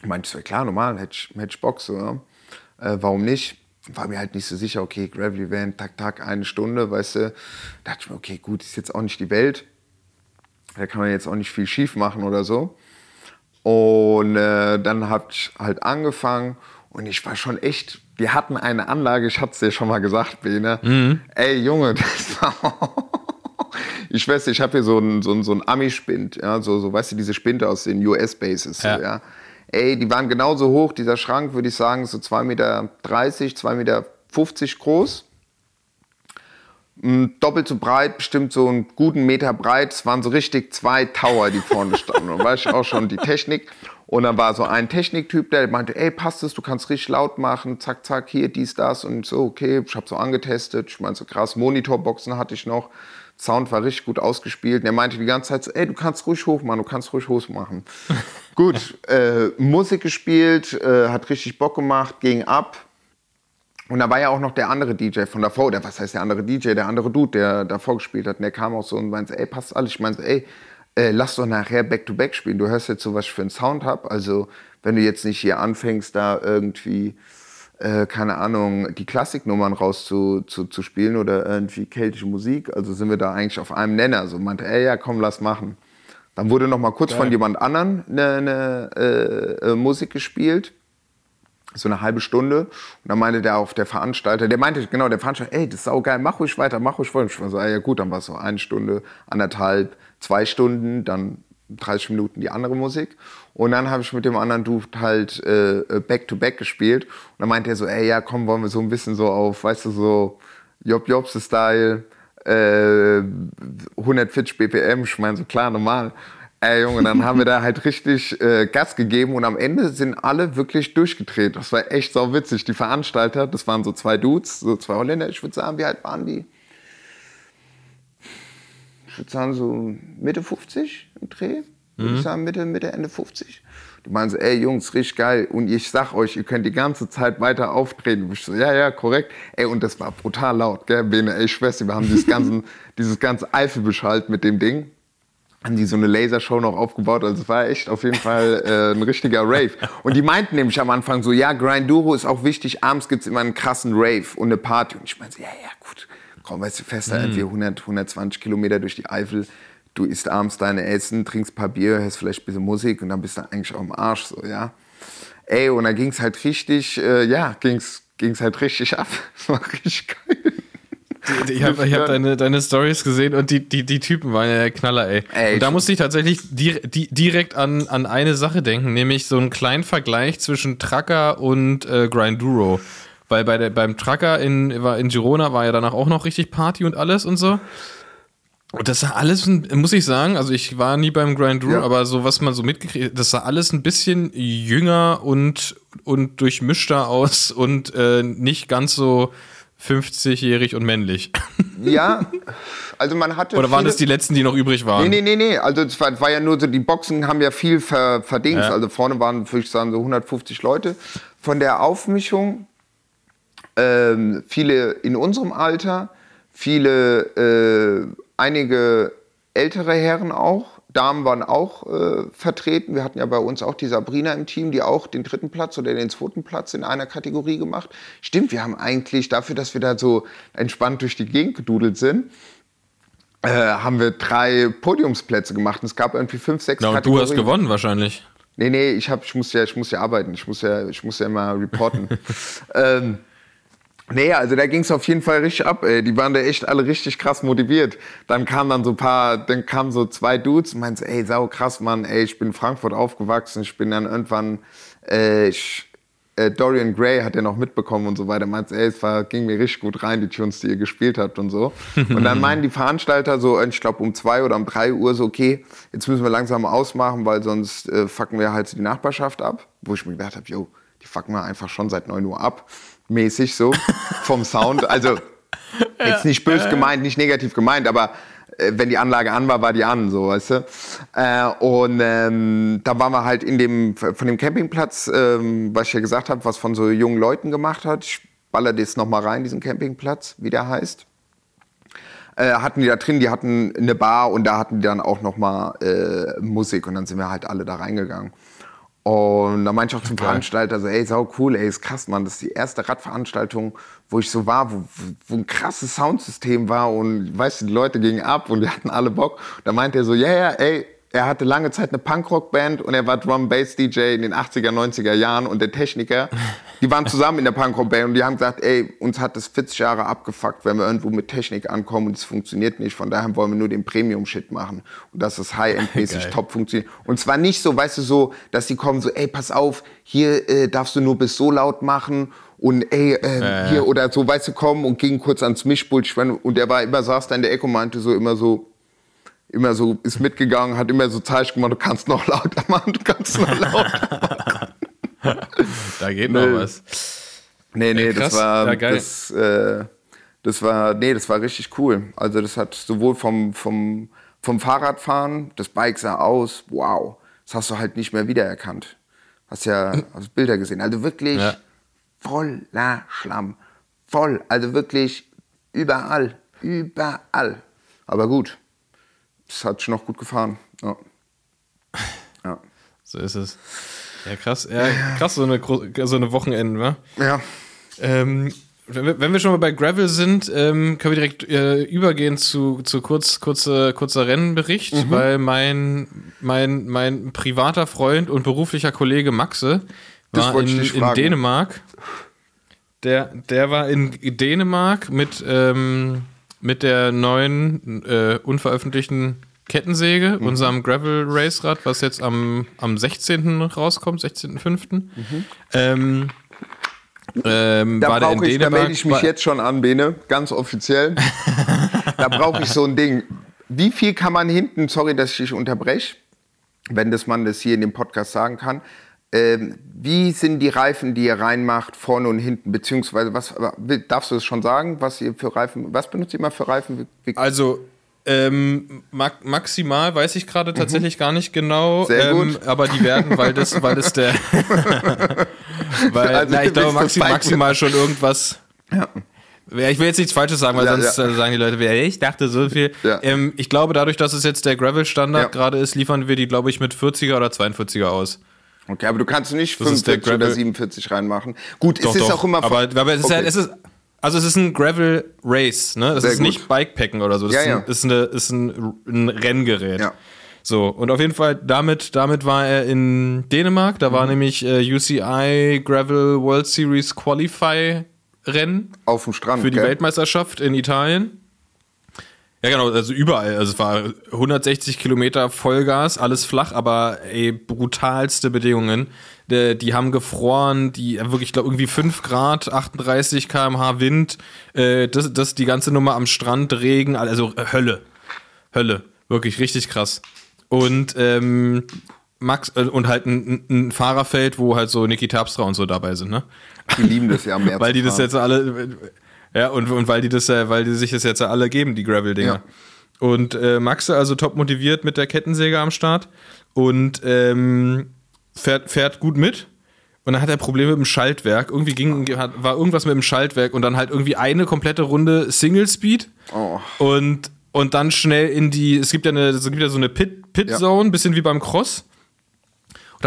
[SPEAKER 2] ich meinte, so, klar, normal, hätte ich, hätte ich Bock so. Äh, warum nicht? War mir halt nicht so sicher, okay, Gravity Van, tak, tak, eine Stunde, weißt du. Da dachte ich mir, okay, gut, ist jetzt auch nicht die Welt. Da kann man jetzt auch nicht viel schief machen oder so. Und äh, dann habe ich halt angefangen und ich war schon echt, wir hatten eine Anlage, ich hatte es dir schon mal gesagt, Bene. Ey, Junge, das war... ich weiß, ich habe hier so einen so einen- so einen Ami-Spind, ja, so, so, weißt du, diese Spinde aus den US-Bases, so,
[SPEAKER 1] Ja.
[SPEAKER 2] ja. Ey, die waren genauso hoch, dieser Schrank, würde ich sagen, so 2,30 Meter, 2,50 Meter groß. Mm, Doppelt so breit, bestimmt so einen guten Meter breit. Es waren so richtig zwei Tower, die vorne standen. Und weiß ich auch schon die Technik. Und dann war so ein Techniktyp, der meinte, ey, passt es, du kannst richtig laut machen, zack, zack, hier, dies, das. Und so, okay, ich habe so angetestet. Ich meine, so krass, Monitorboxen hatte ich noch. Sound war richtig gut ausgespielt. Und er meinte die ganze Zeit so, ey, du kannst ruhig hoch machen, du kannst ruhig hoch machen. gut, äh, Musik gespielt, äh, hat richtig Bock gemacht, ging ab. Und da war ja auch noch der andere DJ von davor, der, was heißt der andere DJ, der andere Dude, der davor gespielt hat. Und der kam auch so und meinte, ey, passt alles. Ich meinte, ey, äh, lass doch nachher Back-to-Back spielen. Du hörst jetzt so, was ich für einen Sound hab. Also, wenn du jetzt nicht hier anfängst, da irgendwie, äh, keine Ahnung, die Klassiknummern raus zu, zu, spielen oder irgendwie keltische Musik, also sind wir da eigentlich auf einem Nenner. So meinte, ey, ja, komm, lass machen. Dann wurde noch mal kurz von jemand anderen eine, eine äh, äh, Musik gespielt so eine halbe Stunde. Und dann meinte der auf der Veranstalter, der meinte, genau, der Veranstalter, ey, das ist saugeil, mach ruhig weiter, mach ruhig weiter. Ich war so, ah, ja gut, dann war es so eine Stunde, anderthalb, zwei Stunden, dann 30 Minuten die andere Musik. Und dann habe ich mit dem anderen Dude halt äh, Back-to-Back gespielt. Und dann meinte er so, ey, ja, komm, wollen wir so ein bisschen so auf, weißt du, so Job Jobs-Style, äh, 140 BPM. Ich meine, so klar, normal. Ey, Junge, dann haben wir da halt richtig äh, Gas gegeben und am Ende sind alle wirklich durchgedreht. Das war echt sau witzig. Die Veranstalter, das waren so zwei Dudes, so zwei Holländer. Ich würde sagen, wie alt waren die? Ich würde sagen, so Mitte 50 im Dreh. Würde ich sagen, Mitte, Mitte, Ende 50. Die meinen so, ey Jungs, richtig geil. Und ich sag euch, ihr könnt die ganze Zeit weiter auftreten. Ich so, ja, ja, korrekt. Ey, und das war brutal laut, gell, Bene, ey, dir, wir haben dieses ganzen, dieses ganze Eifel beschallt mit dem Ding haben die so eine Lasershow noch aufgebaut. Also es war echt auf jeden Fall äh, ein richtiger Rave. Und die meinten nämlich am Anfang so, ja, Grinduro ist auch wichtig, abends gibt's immer einen krassen Rave und eine Party. Und ich meinte, so, ja, ja, gut, komm, weißt du, fester, irgendwie 100, 120 Kilometer durch die Eifel. Du isst abends deine Essen, trinkst ein paar Bier, hörst vielleicht ein bisschen Musik und dann bist du eigentlich auch im Arsch, so, ja. Ey, und dann ging's halt richtig, äh, ja, ging's, ging's halt richtig ab. Das war richtig geil.
[SPEAKER 1] Ich habe hab deine, deine Stories gesehen und die, die, die Typen waren ja der Knaller, ey.
[SPEAKER 2] Ey,
[SPEAKER 1] und da musste ich tatsächlich di di direkt an, an eine Sache denken, nämlich so einen kleinen Vergleich zwischen Tracker und äh, Grinduro. Weil bei der, beim Tracker in, in Girona war ja danach auch noch richtig Party und alles und so. Und das sah alles, muss ich sagen, also ich war nie beim Grinduro,
[SPEAKER 2] Ja.
[SPEAKER 1] aber so was man so mitgekriegt, das sah alles ein bisschen jünger und, und durchmischter aus und äh, nicht ganz so 50-jährig und männlich.
[SPEAKER 2] Ja, also man hatte.
[SPEAKER 1] Oder waren das die letzten, die noch übrig waren?
[SPEAKER 2] Nee, nee, nee, nee. Also es war, war ja nur so, die Boxen haben ja viel ver, verdings.
[SPEAKER 1] Ja.
[SPEAKER 2] Also vorne waren, würde ich sagen, so 150 Leute. Von der Aufmischung ähm, viele in unserem Alter, viele, äh, einige ältere Herren auch. Damen waren auch äh, vertreten. Wir hatten ja bei uns auch die Sabrina im Team, die auch den dritten Platz oder den zweiten Platz in einer Kategorie gemacht. Stimmt, wir haben eigentlich dafür, dass wir da so entspannt durch die Gegend gedudelt sind, äh, haben wir drei Podiumsplätze gemacht. Und es gab irgendwie fünf, sechs
[SPEAKER 1] Ja, und du
[SPEAKER 2] Kategorien.
[SPEAKER 1] hast gewonnen wahrscheinlich.
[SPEAKER 2] Nee, nee, ich, hab, ich, muss ja, ich muss ja arbeiten. Ich muss ja, ich muss ja immer reporten. ähm, nee, also da ging es auf jeden Fall richtig ab. Ey. Die waren da echt alle richtig krass motiviert. Dann kamen dann so ein paar, dann kamen so zwei Dudes und meinten, ey, sau krass, Mann, ey, ich bin in Frankfurt aufgewachsen. Ich bin dann irgendwann, äh, ich, äh, Dorian Gray hat ja noch mitbekommen und so weiter. Meint, ey, es war, ging mir richtig gut rein, die Tunes, die ihr gespielt habt und so. Und dann meinen die Veranstalter so, ich glaube um zwei oder um drei Uhr so, okay, jetzt müssen wir langsam ausmachen, weil sonst äh, fucken wir halt die Nachbarschaft ab. Wo ich mir gedacht habe, yo, die fucken wir einfach schon seit neun Uhr ab. Mäßig so, vom Sound. Also jetzt nicht böse gemeint, nicht negativ gemeint, aber äh, wenn die Anlage an war, war die an, so, weißt du. Äh, und ähm, da waren wir halt in dem, von dem Campingplatz, ähm, was ich ja gesagt habe, was von so jungen Leuten gemacht hat. Ich baller das nochmal rein, diesen Campingplatz, wie der heißt. Äh, hatten die da drin, die hatten eine Bar und da hatten die dann auch nochmal äh, Musik und dann sind wir halt alle da reingegangen. Und da meinte ich auch zum
[SPEAKER 1] Geil.
[SPEAKER 2] Veranstalter so, ey, sau cool, ey, ist krass, Mann. Das ist die erste Radveranstaltung, wo ich so war, wo, wo ein krasses Soundsystem war und, weißt du, die Leute gingen ab und wir hatten alle Bock. Da meinte er so, ja, ja, ey, er hatte lange Zeit eine Punkrock-Band und er war Drum-Bass-DJ in den 80er, 90er Jahren und der Techniker, die waren zusammen in der Punkrock-Band und die haben gesagt, ey, uns hat das 40 Jahre abgefuckt, wenn wir irgendwo mit Technik ankommen und es funktioniert nicht. Von daher wollen wir nur den Premium-Shit machen und dass das High-End-mäßig top funktioniert. Und zwar nicht so, weißt du, so, dass die kommen so, ey, pass auf, hier äh, darfst du nur bis so laut machen und ey, äh,
[SPEAKER 1] ja.
[SPEAKER 2] hier oder so, weißt du, kommen und gingen kurz ans Mischpult und der war immer, saß da in der Ecke und meinte so immer so, immer so, ist mitgegangen, hat immer so Zeichen gemacht, du kannst noch lauter machen, du kannst noch lauter
[SPEAKER 1] Da geht
[SPEAKER 2] Nö.
[SPEAKER 1] noch was.
[SPEAKER 2] Nee, nee,
[SPEAKER 1] Ey, krass.
[SPEAKER 2] das war,
[SPEAKER 1] Ja, geil.
[SPEAKER 2] das, äh, das war, nee, das war richtig cool. Also das hat sowohl vom, vom, vom Fahrradfahren, das Bike sah aus, wow, das hast du halt nicht mehr wiedererkannt. Hast ja hast Bilder gesehen. Also wirklich
[SPEAKER 1] Ja.
[SPEAKER 2] voller Schlamm. Voll. Also wirklich überall. Überall. Aber gut. Das hat schon noch gut gefahren. Ja. Ja.
[SPEAKER 1] So ist es. Ja, krass. Ja, krass, so eine, so eine Wochenende, wa?
[SPEAKER 2] ja.
[SPEAKER 1] Ähm, wenn, wir, schon mal bei Gravel sind, ähm, können wir direkt äh, übergehen zu, zu kurz, kurze, kurzer Rennenbericht,
[SPEAKER 2] Mhm.
[SPEAKER 1] weil mein, mein, mein privater Freund und beruflicher Kollege Maxe war in, in. Dänemark. Der, der war in Dänemark mit, ähm, mit der neuen, äh, unveröffentlichten Kettensäge,
[SPEAKER 2] Mhm.
[SPEAKER 1] unserem Gravel Racerad, was jetzt am, am 16. rauskommt, 16.05. Ähm, ähm,
[SPEAKER 2] Mhm. Da
[SPEAKER 1] war der in
[SPEAKER 2] brauche ich, da melde ich mich jetzt schon an, Bene, ganz offiziell. da brauche ich so ein Ding. Wie viel kann man hinten, sorry, dass ich dich unterbreche, wenn das man das hier in dem Podcast sagen kann, ähm, wie sind die Reifen, die ihr reinmacht, vorne und hinten, beziehungsweise was, darfst du es schon sagen, was ihr für Reifen, was benutzt ihr mal für Reifen? Wie,
[SPEAKER 1] Also, ähm, ma maximal weiß ich gerade tatsächlich gar nicht genau.
[SPEAKER 2] Mhm. Sehr
[SPEAKER 1] ähm,
[SPEAKER 2] gut.
[SPEAKER 1] Aber die werden, weil das, weil das der. weil,
[SPEAKER 2] Also,
[SPEAKER 1] na, ich glaube, maxi maximal schon irgendwas.
[SPEAKER 2] Ja.
[SPEAKER 1] Ich will jetzt nichts Falsches sagen, weil
[SPEAKER 2] Ja,
[SPEAKER 1] sonst
[SPEAKER 2] ja.
[SPEAKER 1] äh, sagen die Leute, ich dachte so viel.
[SPEAKER 2] Ja.
[SPEAKER 1] Ähm, ich glaube, dadurch, dass es jetzt der Gravel-Standard gerade ist, liefern wir die, glaube ich, mit 40er oder 42er aus.
[SPEAKER 2] Okay, aber du kannst nicht
[SPEAKER 1] Das ist der
[SPEAKER 2] 45 oder
[SPEAKER 1] Gravel-
[SPEAKER 2] 47 reinmachen. Gut, es ist auch immer...
[SPEAKER 1] aber, aber es ist
[SPEAKER 2] Okay.
[SPEAKER 1] halt, es ist, also es ist ein Gravel Race, ne? Das
[SPEAKER 2] Sehr
[SPEAKER 1] ist
[SPEAKER 2] gut.
[SPEAKER 1] nicht Bikepacken oder so. Das
[SPEAKER 2] Ja,
[SPEAKER 1] ist, ein,
[SPEAKER 2] ja.
[SPEAKER 1] ist, eine, ist ein, ein Renngerät.
[SPEAKER 2] Ja.
[SPEAKER 1] So, und auf jeden Fall, damit, damit war er in Dänemark. Da
[SPEAKER 2] Mhm.
[SPEAKER 1] war nämlich äh, UCI Gravel World Series Qualify Rennen
[SPEAKER 2] auf dem Strand,
[SPEAKER 1] für die
[SPEAKER 2] gell?
[SPEAKER 1] Weltmeisterschaft in Italien. Ja, genau, also überall. Also es war 160 Kilometer Vollgas, alles flach, aber ey, brutalste Bedingungen. Die, die haben gefroren, die wirklich, ich glaube, irgendwie 5 Grad, 38 km/h Wind, äh, das, das die ganze Nummer am Strand, Regen, also äh, Hölle. Hölle. Wirklich richtig krass. Und ähm, Max, äh, und halt ein, ein Fahrerfeld, wo halt so Niki Terpstra und so dabei sind, ne?
[SPEAKER 2] Die lieben das ja mehr
[SPEAKER 1] weil die das jetzt alle ja und, und weil die das weil die sich das jetzt alle geben die Gravel Dinger
[SPEAKER 2] Ja.
[SPEAKER 1] und äh, Maxe also top motiviert mit der Kettensäge am Start und ähm, fährt fährt gut mit und dann hat er Probleme mit dem Schaltwerk irgendwie ging hat, war irgendwas mit dem Schaltwerk und dann halt irgendwie eine komplette Runde Single Speed
[SPEAKER 2] Oh.
[SPEAKER 1] und und dann schnell in die es gibt ja eine es gibt ja so eine Pit Pit
[SPEAKER 2] Ja.
[SPEAKER 1] Zone bisschen wie beim Cross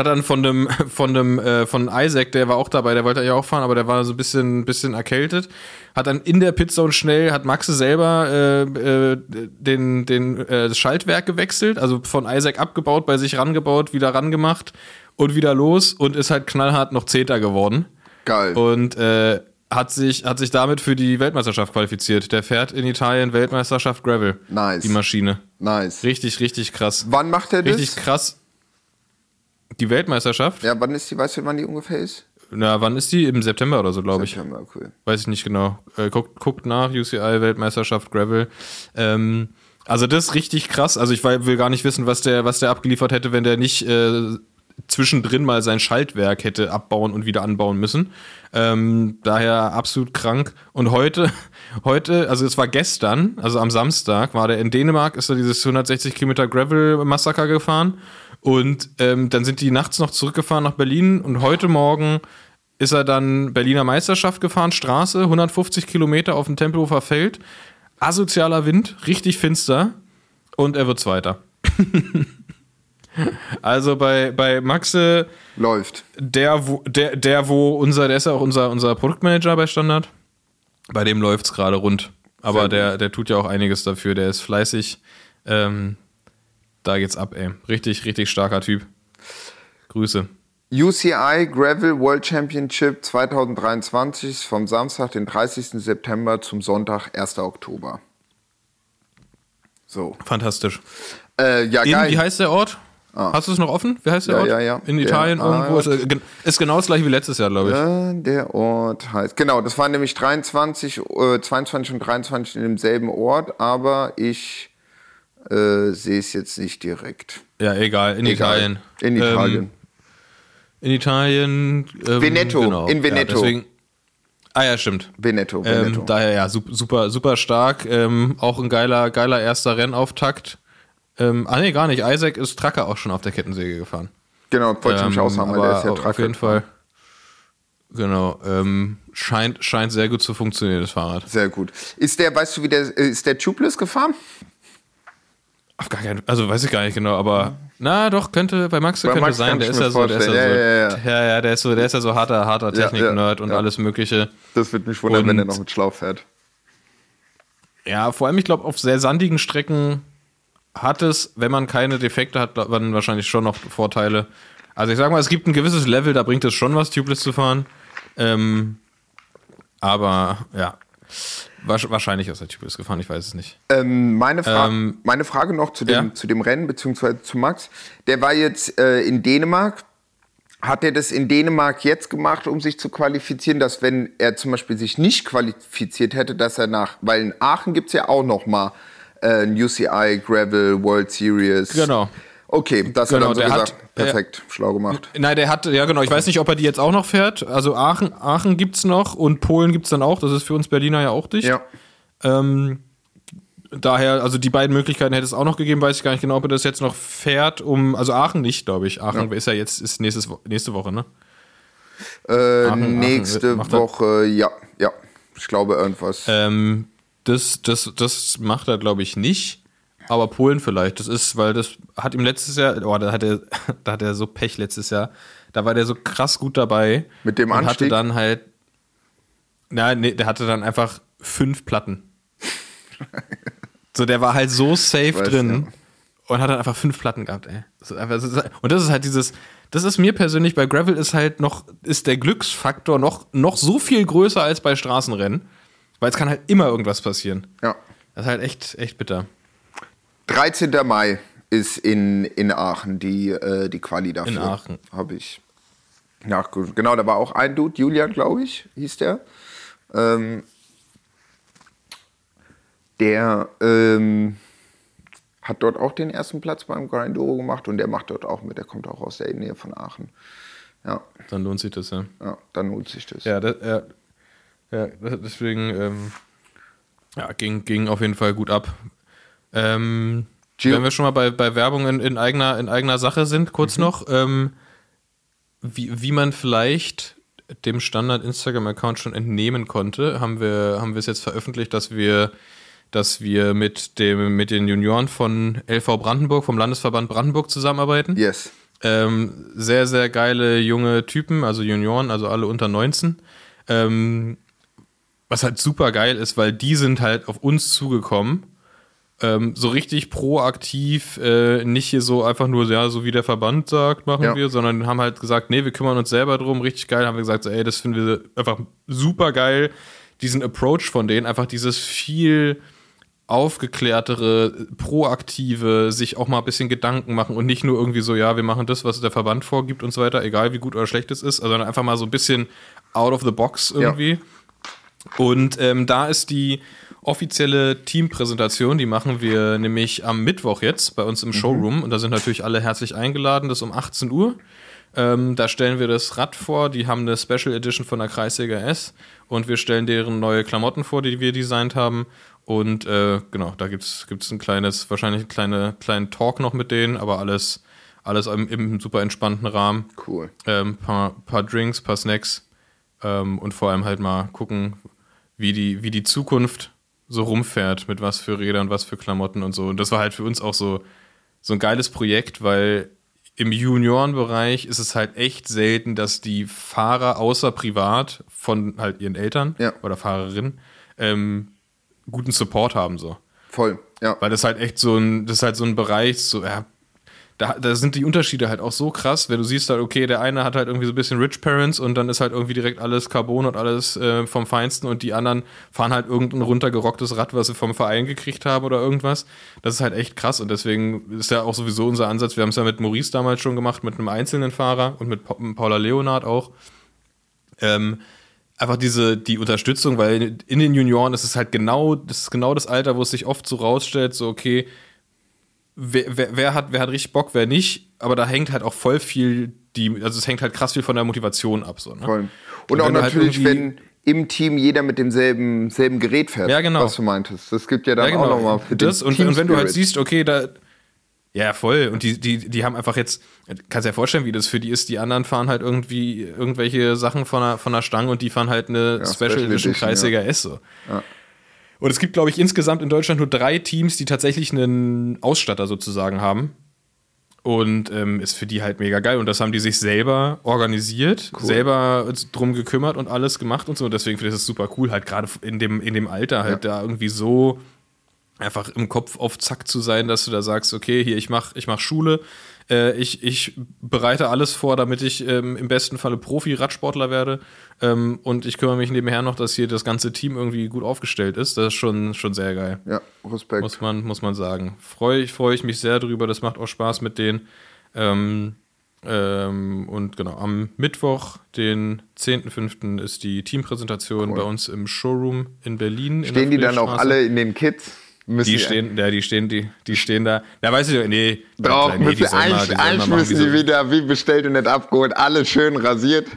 [SPEAKER 1] dann von dem, von dem, äh, von Isaac, der war auch dabei, der wollte ja auch fahren, aber der war so ein bisschen, bisschen erkältet. Hat dann in der Pitzone schnell, hat Maxe selber äh, äh, den, den, äh, das Schaltwerk gewechselt, also von Isaac abgebaut, bei sich rangebaut, wieder rangemacht und wieder los und ist halt knallhart noch Zehnter geworden.
[SPEAKER 2] Geil.
[SPEAKER 1] Und äh, hat sich, hat sich damit für die Weltmeisterschaft qualifiziert. Der fährt in Italien Weltmeisterschaft Gravel.
[SPEAKER 2] Nice.
[SPEAKER 1] Die Maschine.
[SPEAKER 2] nice.
[SPEAKER 1] Richtig, richtig krass.
[SPEAKER 2] Wann macht er das?
[SPEAKER 1] Richtig krass. Die Weltmeisterschaft?
[SPEAKER 2] Ja, wann ist die, weißt du, wann die ungefähr ist?
[SPEAKER 1] Na, wann ist die? Im September oder so, glaube ich.
[SPEAKER 2] September, cool.
[SPEAKER 1] Weiß ich nicht genau. Äh, guckt, guckt nach, UCI Weltmeisterschaft Gravel. Ähm, also das ist richtig krass. Also ich will gar nicht wissen, was der, was der abgeliefert hätte, wenn der nicht äh, zwischendrin mal sein Schaltwerk hätte abbauen und wieder anbauen müssen. Ähm, daher absolut krank. Und heute, heute, also es war gestern, also am Samstag, war der in Dänemark, ist er dieses 160 Kilometer Gravel-Massaker gefahren. Und ähm, dann sind die nachts noch zurückgefahren nach Berlin und heute Morgen ist er dann Berliner Meisterschaft gefahren, Straße, 150 Kilometer auf dem Tempelhofer Feld. Asozialer Wind, richtig finster und er wird Zweiter. also bei, bei Maxe,
[SPEAKER 2] Läuft.
[SPEAKER 1] der, wo, der, der, wo unser, der ist ja auch unser, unser Produktmanager bei Standard. Bei dem läuft's gerade rund. Aber der, der tut ja auch einiges dafür. Der ist fleißig. Ähm, da geht's ab, ey. Richtig, richtig starker Typ. Grüße.
[SPEAKER 2] UCI Gravel World Championship 2023 ist vom Samstag, den 30. September zum Sonntag, 1. Oktober. So.
[SPEAKER 1] Fantastisch.
[SPEAKER 2] Äh, ja,
[SPEAKER 1] In,
[SPEAKER 2] geil.
[SPEAKER 1] wie heißt der Ort? Hast du es noch offen? Wie heißt der
[SPEAKER 2] Ja,
[SPEAKER 1] Ort?
[SPEAKER 2] ja, ja.
[SPEAKER 1] In
[SPEAKER 2] Der
[SPEAKER 1] Italien irgendwo. Ist, äh, ist genau das gleiche wie letztes Jahr, glaube ich.
[SPEAKER 2] Äh, der Ort heißt. Genau, das waren nämlich 23, äh, 22 und 23 in demselben Ort, aber ich äh, sehe es jetzt nicht direkt.
[SPEAKER 1] Ja, egal. In
[SPEAKER 2] Egal.
[SPEAKER 1] Italien.
[SPEAKER 2] In Italien.
[SPEAKER 1] Ähm, in Italien. Ähm,
[SPEAKER 2] Veneto,
[SPEAKER 1] Genau.
[SPEAKER 2] in Veneto.
[SPEAKER 1] Ja, deswegen, ah ja, stimmt.
[SPEAKER 2] Veneto, Veneto.
[SPEAKER 1] Ähm, daher ja, sup- super, super stark. Ähm, auch ein geiler, geiler erster Rennauftakt. Ähm, ah nee, gar nicht. Isaac ist Tracker auch schon auf der Kettensäge gefahren.
[SPEAKER 2] genau, wollte ich mich
[SPEAKER 1] Ähm,
[SPEAKER 2] aushaben, weil der ist ja
[SPEAKER 1] auf
[SPEAKER 2] Tracker.
[SPEAKER 1] jeden Fall. Genau. Ähm, scheint, scheint sehr gut zu funktionieren, das Fahrrad.
[SPEAKER 2] Sehr gut. Ist der, weißt du, wie der, äh, ist der Tubeless gefahren?
[SPEAKER 1] Auf gar keinen Also weiß ich gar nicht genau, aber na doch, könnte, bei Max
[SPEAKER 2] Bei
[SPEAKER 1] könnte
[SPEAKER 2] Max
[SPEAKER 1] sein, der ist ja so, der ist ja so,
[SPEAKER 2] vorstellen. Ja, ja,
[SPEAKER 1] ja, ja, der ist so, der ist ja so harter, harter Technik-Nerd und alles Mögliche.
[SPEAKER 2] Das wird mich wundern,
[SPEAKER 1] Und-
[SPEAKER 2] wenn er noch mit Schlauch fährt.
[SPEAKER 1] Ja, vor allem, ich glaube, auf sehr sandigen Strecken hat es, wenn man keine Defekte hat, dann wahrscheinlich schon noch Vorteile. Also ich sag mal, es gibt ein gewisses Level, da bringt es schon was, Tubeless zu fahren. Ähm, aber ja, Wahrscheinlich ist er Tubeless gefahren, ich weiß es nicht.
[SPEAKER 2] Ähm, meine, Fra
[SPEAKER 1] Ähm,
[SPEAKER 2] meine Frage noch zu dem,
[SPEAKER 1] ja?
[SPEAKER 2] zu dem Rennen, beziehungsweise zu Max. Der war jetzt äh, in Dänemark. Hat er das in Dänemark jetzt gemacht, um sich zu qualifizieren, dass wenn er zum Beispiel sich nicht qualifiziert hätte, dass er nach, weil in Aachen gibt es ja auch noch mal äh, ein UCI Gravel World Series.
[SPEAKER 1] Genau.
[SPEAKER 2] Okay, das
[SPEAKER 1] Genau,
[SPEAKER 2] hat er so
[SPEAKER 1] der hat-
[SPEAKER 2] gesagt. Perfekt, schlau gemacht.
[SPEAKER 1] Nein, der hat, ja genau, ich weiß nicht, ob er die jetzt auch noch fährt. Also Aachen, Aachen gibt's noch und Polen gibt's dann auch. Das ist für uns Berliner ja auch dicht.
[SPEAKER 2] Ja.
[SPEAKER 1] Ähm, daher, also die beiden Möglichkeiten hätte es auch noch gegeben, weiß ich gar nicht genau, ob er das jetzt noch fährt, um, also Aachen nicht, glaube ich. Aachen ist ja jetzt, ist nächstes, nächste Woche, ne?
[SPEAKER 2] Äh,
[SPEAKER 1] Aachen,
[SPEAKER 2] nächste
[SPEAKER 1] macht er-
[SPEAKER 2] Woche, ja, ja. Ich glaube irgendwas.
[SPEAKER 1] Ähm, das, das, das macht er, glaube ich, nicht. Aber Polen vielleicht. Das ist, weil das hat ihm letztes Jahr, oh, da hat er, da hat er so Pech letztes Jahr. Da war der so krass gut dabei.
[SPEAKER 2] Mit dem
[SPEAKER 1] und hatte
[SPEAKER 2] Anstieg?
[SPEAKER 1] dann halt, na, nee, der hatte dann einfach fünf Platten. so, der war halt so safe
[SPEAKER 2] Weiß,
[SPEAKER 1] drin und hat dann einfach fünf Platten gehabt, ey. Das einfach, das ist, und das ist halt dieses, das ist mir persönlich bei Gravel ist halt noch, ist der Glücksfaktor noch, noch so viel größer als bei Straßenrennen. Weil es kann halt immer irgendwas passieren.
[SPEAKER 2] Ja.
[SPEAKER 1] Das ist halt echt, echt bitter.
[SPEAKER 2] 13. Mai ist in, in Aachen die, äh, die Quali dafür.
[SPEAKER 1] In Aachen.
[SPEAKER 2] Habe ich nachgeguckt. Genau, da war auch ein Dude, Julian, glaube ich, hieß der. Ähm, der ähm, hat dort auch den ersten Platz beim Grindoro gemacht und der macht dort auch mit. Der kommt auch aus der Nähe von Aachen. Ja,
[SPEAKER 1] Dann lohnt sich das, ja.
[SPEAKER 2] ja dann lohnt sich das.
[SPEAKER 1] Ja, das, ja, ja deswegen ähm, ja, ging, ging auf jeden Fall gut ab. Ähm, wenn wir schon mal bei, bei Werbung in, in, eigener, in eigener Sache sind, kurz noch, ähm, wie, wie man vielleicht dem Standard-Instagram-Account schon entnehmen konnte, haben wir, haben wir es jetzt veröffentlicht, dass wir, dass wir mit, dem, mit den Junioren von LV Brandenburg, vom Landesverband Brandenburg zusammenarbeiten.
[SPEAKER 2] Yes.
[SPEAKER 1] Ähm, sehr, sehr geile junge Typen, also Junioren, also alle unter 19. Ähm, was halt super geil ist, weil die sind halt auf uns zugekommen. Ähm, so richtig proaktiv, äh, nicht hier so einfach nur, ja, so wie der Verband sagt, machen
[SPEAKER 2] Ja.
[SPEAKER 1] wir, sondern haben halt gesagt, nee, wir kümmern uns selber drum, richtig geil, haben wir gesagt, so, ey, das finden wir einfach super geil, diesen Approach von denen, einfach dieses viel aufgeklärtere, proaktive, sich auch mal ein bisschen Gedanken machen und nicht nur irgendwie so, ja, wir machen das, was der Verband vorgibt und so weiter, egal wie gut oder schlecht es ist, sondern einfach mal so ein bisschen out of the box irgendwie. Ja. Und ähm, da ist die offizielle Teampräsentation, die machen wir nämlich am Mittwoch jetzt bei uns im mhm. Showroom und da sind natürlich alle herzlich eingeladen, das ist um 18 Uhr. Ähm, da stellen wir das Rad vor, die haben eine Special Edition von der Kreissäger S und wir stellen deren neue Klamotten vor, die wir designt haben und äh, genau, da gibt es ein kleines, wahrscheinlich einen kleine, kleinen Talk noch mit denen, aber alles, alles im, im super entspannten Rahmen.
[SPEAKER 2] Cool.
[SPEAKER 1] Ähm, paar, paar Drinks, paar Snacks ähm, und vor allem halt mal gucken, wie die, wie die Zukunft so rumfährt, mit was für Rädern, was für Klamotten und so. Und das war halt für uns auch so, so ein geiles Projekt, weil im Juniorenbereich ist es halt echt selten, dass die Fahrer außer privat von halt ihren Eltern
[SPEAKER 2] ja.
[SPEAKER 1] oder Fahrerinnen ähm, guten Support haben so.
[SPEAKER 2] Voll, ja.
[SPEAKER 1] Weil das halt echt so ein, das ist halt so ein Bereich, so, ja, da, da sind die Unterschiede halt auch so krass, wenn du siehst halt, okay, der eine hat halt irgendwie so ein bisschen Rich Parents und dann ist halt irgendwie direkt alles Carbon und alles äh, vom Feinsten und die anderen fahren halt irgendein runtergerocktes Rad, was sie vom Verein gekriegt haben oder irgendwas. Das ist halt echt krass und deswegen ist ja auch sowieso unser Ansatz. Wir haben es ja mit Maurice damals schon gemacht, mit einem einzelnen Fahrer und mit Paula Leonard auch. Ähm, einfach diese, die Unterstützung, weil in den Junioren ist es halt genau, das ist genau das Alter, wo es sich oft so rausstellt, so okay, wer, wer, wer, hat, wer hat richtig Bock, wer nicht, aber da hängt halt auch voll viel, die, also es hängt halt krass viel von der Motivation ab. So, ne?
[SPEAKER 2] Voll. Und, und auch halt natürlich, halt wenn im Team jeder mit demselben selben Gerät fährt,
[SPEAKER 1] ja, genau.
[SPEAKER 2] was du meintest. Das gibt ja dann
[SPEAKER 1] ja, genau.
[SPEAKER 2] auch nochmal
[SPEAKER 1] für das. Und, und wenn du halt siehst, okay, da, ja, voll. Und die, die, die haben einfach jetzt, kannst dir ja vorstellen, wie das für die ist. Die anderen fahren halt irgendwie irgendwelche Sachen von der, von der Stange und die fahren halt eine ja, Special, Edition Kreissäger ja. S. So. Ja. Und es gibt, glaube ich, insgesamt in Deutschland nur drei Teams, die tatsächlich einen Ausstatter sozusagen haben. Und ähm, ist für die halt mega geil. Und das haben die sich selber organisiert, cool. selber drum gekümmert und alles gemacht und so. Und deswegen finde ich das super cool, halt gerade in dem, in dem Alter halt da irgendwie so einfach im Kopf auf Zack zu sein, dass du da sagst, okay, hier, ich mach, ich mach Schule, äh, ich, ich bereite alles vor, damit ich ähm, im besten Falle Profi-Radsportler werde ähm, und ich kümmere mich nebenher noch, dass hier das ganze Team irgendwie gut aufgestellt ist. Das ist schon, schon sehr geil.
[SPEAKER 2] Ja, Respekt.
[SPEAKER 1] Muss man, muss man sagen. Freue ich, freu ich mich sehr drüber, das macht auch Spaß mit denen. Ähm, ähm, und genau, am Mittwoch, den 10.05. ist die Teampräsentation cool. bei uns im Showroom in Berlin.
[SPEAKER 2] Stehen
[SPEAKER 1] in
[SPEAKER 2] die dann auch alle in den Kits?
[SPEAKER 1] Müssen die stehen, ja, die stehen, die, die stehen da. Da weiß ich doch, nee.
[SPEAKER 2] Doch, nee, müssen, eigentlich, eigentlich müssen die wieder wie bestellt und nicht abgeholt, alle schön rasiert.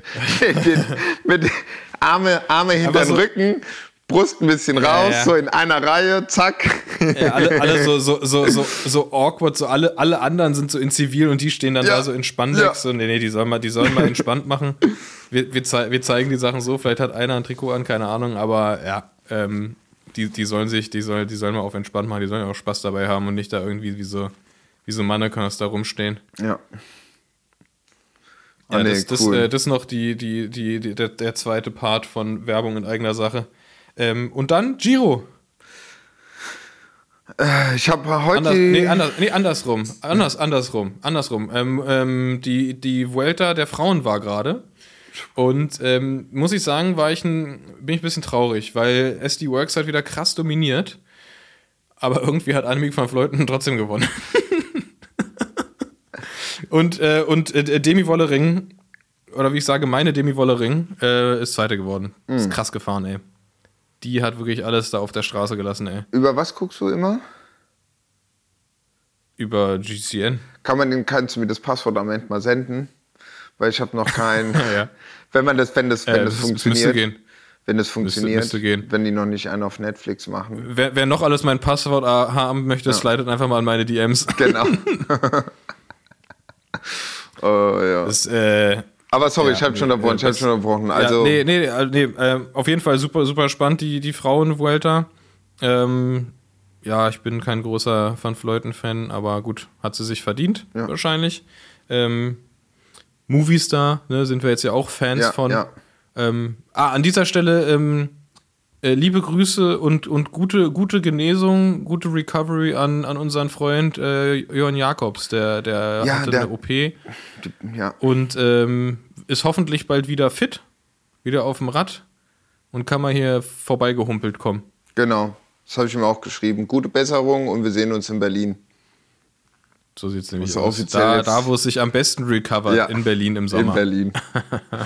[SPEAKER 2] mit Arme, Arme hinter den Rücken, Brust ein bisschen raus, ja, ja. so in einer Reihe, zack.
[SPEAKER 1] Ja, alle, alle so, so, so, so, so awkward, so alle, alle anderen sind so in Zivil und die stehen dann da so in Spandex. So, nee, nee, die sollen mal, die sollen mal entspannt machen. Wir, wir, zei wir zeigen die Sachen so, vielleicht hat einer ein Trikot an, keine Ahnung, aber ja, ähm, die, die sollen sich, die sollen, die sollen mal auf entspannt machen, die sollen ja auch Spaß dabei haben und nicht da irgendwie wie so, wie so Mannequins da rumstehen.
[SPEAKER 2] Ja.
[SPEAKER 1] Ja, ah, nee, das, das, cool. äh, das ist noch die, die, die, die der, der, zweite Part von Werbung in eigener Sache. Ähm, und dann Giro.
[SPEAKER 2] Äh, ich habe heute.
[SPEAKER 1] Anders, nee, anders, nee, andersrum. Anders, andersrum. Andersrum. Ähm, ähm, die, die Vuelta der Frauen war gerade. Und ähm, muss ich sagen, war ich ein, bin ich ein bisschen traurig, weil SD Works hat wieder krass dominiert. Aber irgendwie hat Annemiek van Fleuten trotzdem gewonnen. und äh, und äh, Demi Wollering, oder wie ich sage, meine Demi Wollering, äh, ist Zweite geworden. Mhm. Ist krass gefahren, ey. Die hat wirklich alles da auf der Straße gelassen, ey.
[SPEAKER 2] Über was guckst du immer?
[SPEAKER 1] Über GCN.
[SPEAKER 2] Kann man den, kannst du mir das Passwort am Ende mal senden? Weil ich habe noch keinen.
[SPEAKER 1] ja.
[SPEAKER 2] Wenn man das, wenn das, wenn äh, das,
[SPEAKER 1] das
[SPEAKER 2] funktioniert.
[SPEAKER 1] Gehen.
[SPEAKER 2] Wenn es funktioniert, müsste, müsste wenn die noch nicht einen auf Netflix machen.
[SPEAKER 1] Wer, wer noch alles mein Passwort haben möchte, ja. slidet einfach mal an meine DMs.
[SPEAKER 2] Genau. oh, ja.
[SPEAKER 1] Das, äh,
[SPEAKER 2] aber sorry, ja, ich habe schon unterbrochen. Ich habe schon unterbrochen. Also
[SPEAKER 1] ja, nee, nee, nee, äh, auf jeden Fall super, super spannend die die Frauen-Vuelta. Ähm, ja, ich bin kein großer Van Fleuten-Fan, aber gut, hat sie sich verdient ja. wahrscheinlich. Ähm, Movistar, ne, sind wir jetzt ja auch Fans
[SPEAKER 2] ja,
[SPEAKER 1] von.
[SPEAKER 2] Ja.
[SPEAKER 1] Ähm, ah, an dieser Stelle ähm, äh, liebe Grüße und, und gute, gute Genesung, gute Recovery an, an unseren Freund äh, Jörn Jakobs, der, der
[SPEAKER 2] ja,
[SPEAKER 1] hatte
[SPEAKER 2] der,
[SPEAKER 1] eine OP
[SPEAKER 2] ja.
[SPEAKER 1] und ähm, ist hoffentlich bald wieder fit, wieder auf dem Rad und kann mal hier vorbeigehumpelt kommen.
[SPEAKER 2] Genau. Das habe ich ihm auch geschrieben. Gute Besserung und wir sehen uns in Berlin.
[SPEAKER 1] So sieht es nämlich
[SPEAKER 2] Also
[SPEAKER 1] aus. Da, da, wo es sich am besten recovert,
[SPEAKER 2] Ja.
[SPEAKER 1] in Berlin im Sommer.
[SPEAKER 2] In Berlin.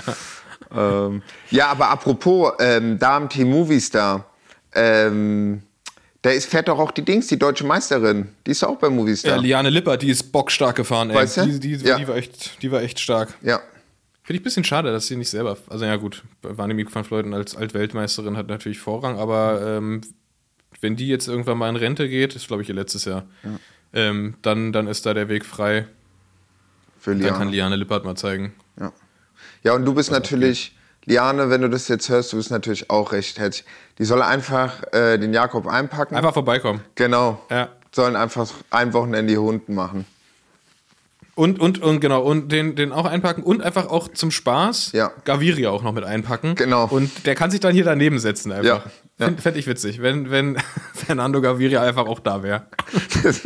[SPEAKER 2] ähm, ja, aber apropos ähm, Damen-Team Movistar. Ähm, da ist, fährt doch auch die Dings, die deutsche Meisterin. Die ist auch bei
[SPEAKER 1] Ja,
[SPEAKER 2] Movistar.
[SPEAKER 1] Liane Lippert, die ist bockstark gefahren, ey.
[SPEAKER 2] Weißt du?
[SPEAKER 1] Die, die,
[SPEAKER 2] Ja.
[SPEAKER 1] die, war echt, die war echt stark.
[SPEAKER 2] Ja.
[SPEAKER 1] Finde ich ein bisschen schade, dass sie nicht selber. Also ja gut, Annemiek van Vleuten als Altweltmeisterin hat natürlich Vorrang, aber ähm, wenn die jetzt irgendwann mal in Rente geht, ist glaube ich ihr letztes Jahr, ähm, dann, dann ist da der Weg frei.
[SPEAKER 2] Für
[SPEAKER 1] Dann kann
[SPEAKER 2] Liane.
[SPEAKER 1] Liane Lippert mal zeigen.
[SPEAKER 2] Ja. ja, und du bist natürlich, Liane, wenn du das jetzt hörst, du bist natürlich auch recht herzlich. Die soll einfach äh, den Jakob einpacken.
[SPEAKER 1] Einfach vorbeikommen.
[SPEAKER 2] Genau.
[SPEAKER 1] Ja.
[SPEAKER 2] Sollen einfach ein Wochenende die Hunden machen.
[SPEAKER 1] Und, und, und genau, und den, den auch einpacken und einfach auch zum Spaß
[SPEAKER 2] Ja.
[SPEAKER 1] Gaviria auch noch mit einpacken.
[SPEAKER 2] Genau.
[SPEAKER 1] Und der kann sich dann hier daneben setzen einfach.
[SPEAKER 2] Ja, ja.
[SPEAKER 1] Fände fänd ich witzig, wenn, wenn Fernando Gaviria einfach auch da wäre.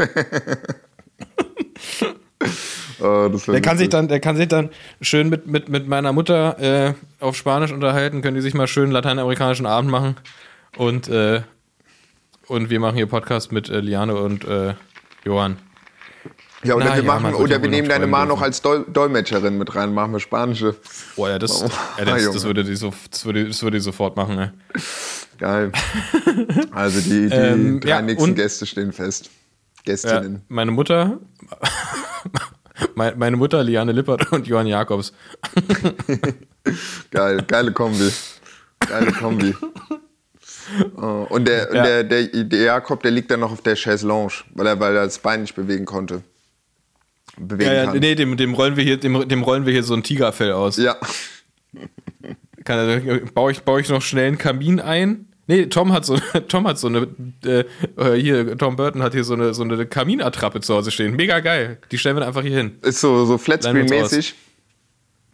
[SPEAKER 2] Oh,
[SPEAKER 1] Der kann, sich dann, der kann sich dann schön mit, mit, mit meiner Mutter äh, auf Spanisch unterhalten, können die sich mal schön lateinamerikanischen Abend machen. Und, äh, und wir machen hier Podcast mit äh, Liane und äh, Johann.
[SPEAKER 2] Ja, oder
[SPEAKER 1] Na
[SPEAKER 2] wir machen, oder wir nehmen deine Ma noch als Dol Dolmetscherin mit rein, machen wir spanische.
[SPEAKER 1] Boah, ja, das,
[SPEAKER 2] Oh,
[SPEAKER 1] ja, das,
[SPEAKER 2] Junge.
[SPEAKER 1] das, würde die so, das, würde, das würde die sofort machen. Ne?
[SPEAKER 2] Geil. Also die, die
[SPEAKER 1] Ähm,
[SPEAKER 2] drei
[SPEAKER 1] ja,
[SPEAKER 2] nächsten Gäste stehen fest. Gästinnen.
[SPEAKER 1] meine Mutter, meine Mutter, Liane Lippert und Johann Jakobs.
[SPEAKER 2] Geil, geile Kombi. Geile Kombi. Oh, und der,
[SPEAKER 1] Ja.
[SPEAKER 2] der, der, der Jakob, der liegt dann noch auf der Chaiselonge, weil er, weil er das Bein nicht bewegen konnte. Bewegen
[SPEAKER 1] Ja, ja,
[SPEAKER 2] kann.
[SPEAKER 1] nee, dem, dem, rollen wir hier, dem, dem rollen wir hier so ein Tigerfell aus.
[SPEAKER 2] ja.
[SPEAKER 1] Kann, baue, ich, baue ich noch schnell einen Kamin ein? Nee, Tom hat so, Tom hat so eine, äh, äh, hier, Tom Burton hat hier so eine, so eine Kaminattrappe zu Hause stehen. Mega geil. Die stellen wir einfach hier hin.
[SPEAKER 2] Ist so, so Flatscreen-mäßig.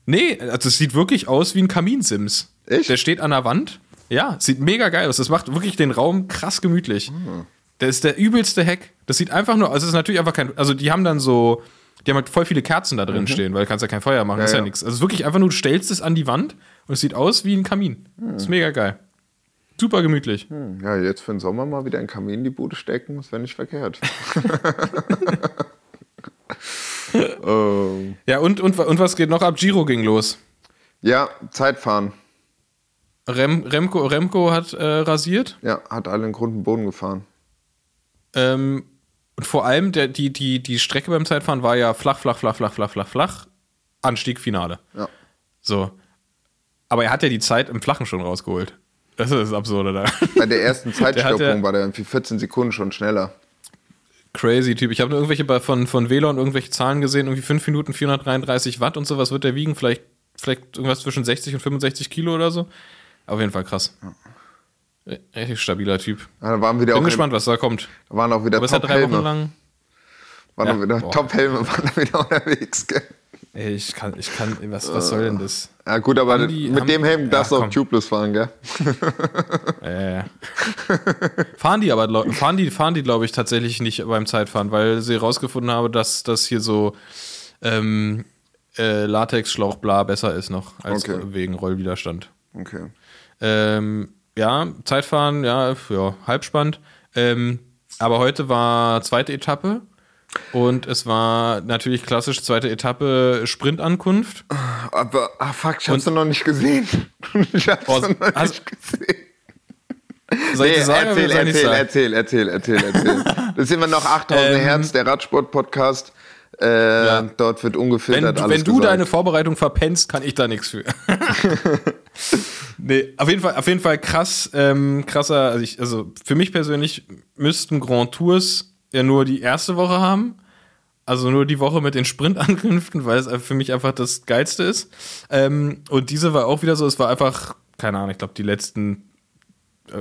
[SPEAKER 1] Nee, also es sieht wirklich aus wie ein Kaminsims.
[SPEAKER 2] Echt?
[SPEAKER 1] Der steht an der Wand. Ja, sieht mega geil aus. Das macht wirklich den Raum krass gemütlich.
[SPEAKER 2] Ah.
[SPEAKER 1] Der ist der übelste Hack. Das sieht einfach nur, also es ist natürlich einfach kein, also die haben dann so, die haben halt voll viele Kerzen da drin stehen, weil du kannst ja kein Feuer machen, ist ja,
[SPEAKER 2] Mhm. ja.
[SPEAKER 1] nichts. Also wirklich einfach nur, du stellst es an die Wand und es sieht aus wie ein Kamin.
[SPEAKER 2] Mhm.
[SPEAKER 1] Ist mega geil. Super gemütlich.
[SPEAKER 2] Ja, jetzt für den Sommer mal wieder einen Kamin in die Bude stecken, das wäre nicht verkehrt. ähm,
[SPEAKER 1] Ja, und, und, und was geht noch ab? Giro ging los.
[SPEAKER 2] ja, Zeitfahren.
[SPEAKER 1] Rem, Remco, Remco hat äh, rasiert.
[SPEAKER 2] Ja, hat alle in Grund und Boden gefahren.
[SPEAKER 1] Ähm, und vor allem der, die, die, die Strecke beim Zeitfahren war ja flach, flach, flach, flach, flach, flach, flach. Anstieg, Finale.
[SPEAKER 2] Ja.
[SPEAKER 1] So. Aber er hat ja die Zeit im Flachen schon rausgeholt. Das ist das Absurde da.
[SPEAKER 2] Bei der ersten Zeitstoppung
[SPEAKER 1] ja-
[SPEAKER 2] war der irgendwie 14 Sekunden schon schneller.
[SPEAKER 1] Crazy Typ. Ich habe nur irgendwelche von, von Velon irgendwelche Zahlen gesehen, irgendwie 5 Minuten 433 Watt und so. Was wird der wiegen? Vielleicht, vielleicht irgendwas zwischen 60 und 65 Kilo oder so. Auf jeden Fall krass. Richtig stabiler Typ.
[SPEAKER 2] Ja, da waren wieder
[SPEAKER 1] Bin
[SPEAKER 2] auch,
[SPEAKER 1] gespannt, was da kommt.
[SPEAKER 2] da waren auch wieder
[SPEAKER 1] Aber ja Wochen
[SPEAKER 2] Top-Helme.
[SPEAKER 1] lang.
[SPEAKER 2] Waren
[SPEAKER 1] Ja,
[SPEAKER 2] auch wieder
[SPEAKER 1] boah.
[SPEAKER 2] Top-Helme waren da wieder unterwegs. Gell?
[SPEAKER 1] Ey, ich kann, ich kann, was, was soll denn das?
[SPEAKER 2] Ja gut, aber
[SPEAKER 1] die-
[SPEAKER 2] mit
[SPEAKER 1] haben-
[SPEAKER 2] dem Helm
[SPEAKER 1] Ja,
[SPEAKER 2] darfst du auch tubeless fahren, gell?
[SPEAKER 1] Äh. fahren die aber, fahren die, fahren die, glaube ich, tatsächlich nicht beim Zeitfahren, weil sie rausgefunden haben, dass das hier so ähm, äh, Latexschlauch bla besser ist noch als
[SPEAKER 2] Okay.
[SPEAKER 1] wegen Rollwiderstand.
[SPEAKER 2] Okay.
[SPEAKER 1] Ähm, ja, Zeitfahren, ja, ja halbspannend. Ähm, aber heute war zweite Etappe und es war natürlich klassisch zweite Etappe Sprintankunft.
[SPEAKER 2] Aber, ah fuck, ich hab's doch noch nicht gesehen. Ich hab's
[SPEAKER 1] Oh,
[SPEAKER 2] noch nicht gesehen.
[SPEAKER 1] Soll ich
[SPEAKER 2] Nee,
[SPEAKER 1] sagen
[SPEAKER 2] erzähl, erzähl,
[SPEAKER 1] sagen?
[SPEAKER 2] erzähl, erzähl, erzähl, erzähl. Das ist immer noch 8000
[SPEAKER 1] Ähm,
[SPEAKER 2] Hertz, der Radsport-Podcast. Äh, Dort wird
[SPEAKER 1] Wenn,
[SPEAKER 2] ungefiltert
[SPEAKER 1] du-
[SPEAKER 2] alles
[SPEAKER 1] wenn du
[SPEAKER 2] gesagt.
[SPEAKER 1] deine Vorbereitung verpennst, kann ich da nichts für. nee, auf jeden Fall, auf jeden Fall krass, ähm, krasser. Also, ich, also für mich persönlich müssten Grand Tours ja nur die erste Woche haben. Also nur die Woche mit den Sprintankünften, weil es für mich einfach das Geilste ist. Ähm, und diese war auch wieder so, es war einfach, keine Ahnung, ich glaube, die letzten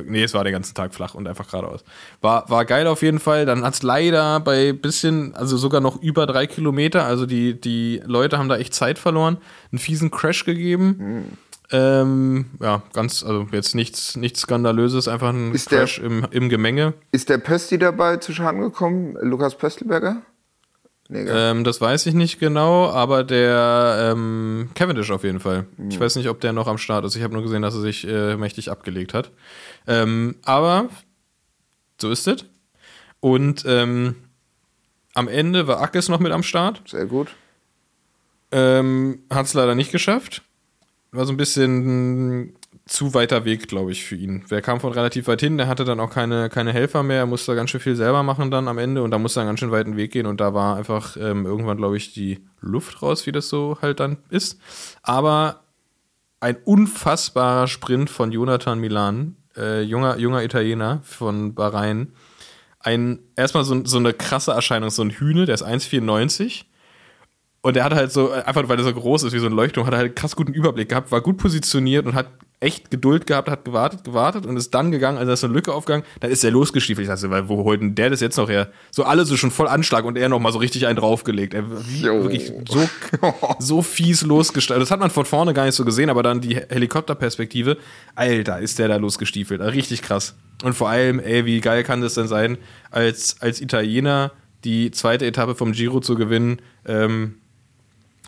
[SPEAKER 1] Nee, es war den ganzen Tag flach und einfach geradeaus. War, war geil auf jeden Fall. Dann hat es leider bei bisschen, also sogar noch über drei Kilometer, also die, die Leute haben da echt Zeit verloren, einen fiesen Crash gegeben. Ähm, ja, ganz, also jetzt nichts, nichts Skandalöses, einfach ein
[SPEAKER 2] Ist der-
[SPEAKER 1] Crash im, im Gemenge.
[SPEAKER 2] Ist der Pösti dabei zu Schaden gekommen? Lukas Pöstelberger?
[SPEAKER 1] Ähm, das weiß ich nicht genau, aber der ähm, Cavendish auf jeden Fall. Ich weiß nicht, ob der noch am Start ist. Ich habe nur gesehen, dass er sich äh, mächtig abgelegt hat. Ähm, aber So ist es. Und ähm, am Ende war Ackes noch mit am Start.
[SPEAKER 2] Sehr gut.
[SPEAKER 1] Ähm, Hat es leider nicht geschafft. War so ein bisschen zu weiter Weg, glaube ich, für ihn. Der kam von relativ weit hin, der hatte dann auch keine, keine Helfer mehr, er musste ganz schön viel selber machen dann am Ende und da musste er einen ganz schön weiten Weg gehen und da war einfach ähm, irgendwann, glaube ich, die Luft raus, wie das so halt dann ist. Aber ein unfassbarer Sprint von Jonathan Milan, äh, junger, junger Italiener von Bahrain. Ein, erstmal so, so eine krasse Erscheinung, so ein Hühne, der ist 1,94 und er hat halt so, einfach weil er so groß ist wie so ein Leuchtturm, hat er halt krass guten Überblick gehabt, war gut positioniert und hat echt Geduld gehabt, hat gewartet, gewartet und ist dann gegangen, als er so eine Lücke aufgegangen, dann ist er losgestiefelt. Ich dachte, weil wo holt denn der das jetzt noch her? So alle so schon voll Anschlag und er noch mal so richtig einen draufgelegt. Er, wirklich so, so fies losgestartet. Das hat man von vorne gar nicht so gesehen, aber dann die Helikopterperspektive, Alter, ist der da losgestiefelt. Richtig krass. Und vor allem, ey, wie geil kann das denn sein, als, als Italiener die zweite Etappe vom Giro zu gewinnen, ähm,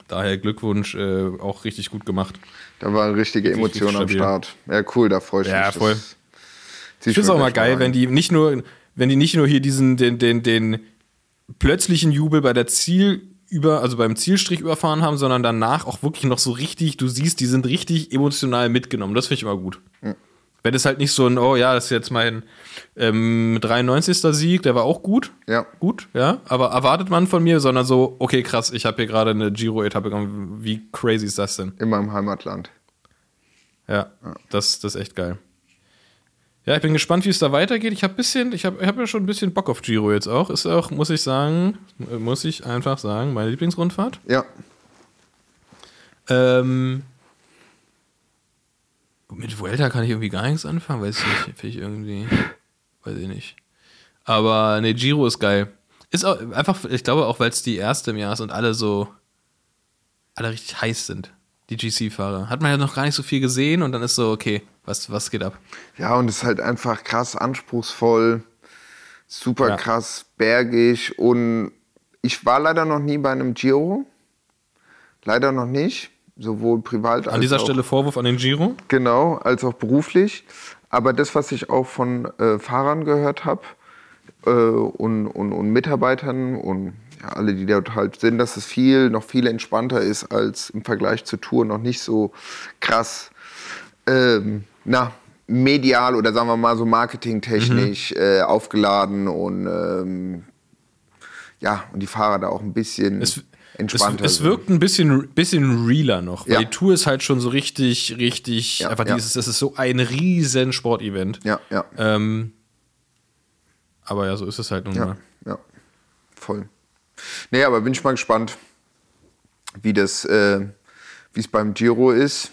[SPEAKER 1] Daher Glückwunsch, äh, auch richtig gut gemacht.
[SPEAKER 2] Da war eine richtige Emotion am Start. Ja, cool, da freue ich
[SPEAKER 1] ja,
[SPEAKER 2] mich.
[SPEAKER 1] Ja, voll. Ich finde es auch mal geil, wenn die nicht nur, wenn die nicht nur hier diesen, den, den, den plötzlichen Jubel bei der Ziel über, also beim Zielstrich überfahren haben, sondern danach auch wirklich noch so richtig, du siehst, die sind richtig emotional mitgenommen. Das finde ich immer gut. Mhm. Wenn es halt nicht so ein, oh ja, das ist jetzt mein ähm, 93. Sieg, der war auch gut.
[SPEAKER 2] Ja.
[SPEAKER 1] Gut, ja. Aber erwartet man von mir, sondern so, okay, krass, ich habe hier gerade eine Giro-Etappe gekommen. Wie crazy ist das denn?
[SPEAKER 2] In meinem Heimatland.
[SPEAKER 1] Ja, ja. Das, das ist echt geil. Ja, ich bin gespannt, wie es da weitergeht. Ich habe bisschen, ich habe hab ja schon ein bisschen Bock auf Giro jetzt auch. Ist auch, muss ich sagen, muss ich einfach sagen, meine Lieblingsrundfahrt.
[SPEAKER 2] Ja.
[SPEAKER 1] Ähm, mit Vuelta kann ich irgendwie gar nichts anfangen, weiß ich nicht. Finde ich irgendwie, weiß ich nicht. Aber ne, Giro ist geil. Ist auch einfach, ich glaube auch, weil es die erste im Jahr ist und alle so, alle richtig heiß sind, die GC-Fahrer. Hat man ja noch gar nicht so viel gesehen und dann ist so, okay, was, was geht ab?
[SPEAKER 2] Ja, und es ist halt einfach krass anspruchsvoll, super ja. krass bergig und ich war leider noch nie bei einem Giro. Leider noch nicht sowohl privat
[SPEAKER 1] als An dieser auch, Stelle Vorwurf an den Giro?
[SPEAKER 2] Genau, als auch beruflich. Aber das, was ich auch von äh, Fahrern gehört habe äh, und, und, und, Mitarbeitern und ja, alle, die dort halt sind, dass es viel, noch viel entspannter ist als im Vergleich zur Tour, noch nicht so krass, ähm, na, medial oder sagen wir mal so marketingtechnisch mhm. äh, aufgeladen und ähm, ja, und die Fahrer da auch ein bisschen.
[SPEAKER 1] Es, entspannter es, es wirkt ein bisschen, bisschen realer noch, weil ja. die Tour ist halt schon so richtig, richtig, ja, einfach ja. dieses, das ist so ein riesen Sportevent.
[SPEAKER 2] Ja, ja.
[SPEAKER 1] Ähm, aber ja, so ist es halt nun mal.
[SPEAKER 2] Ja, voll. Nee, aber bin ich mal gespannt, wie das, äh, wie es beim Giro ist.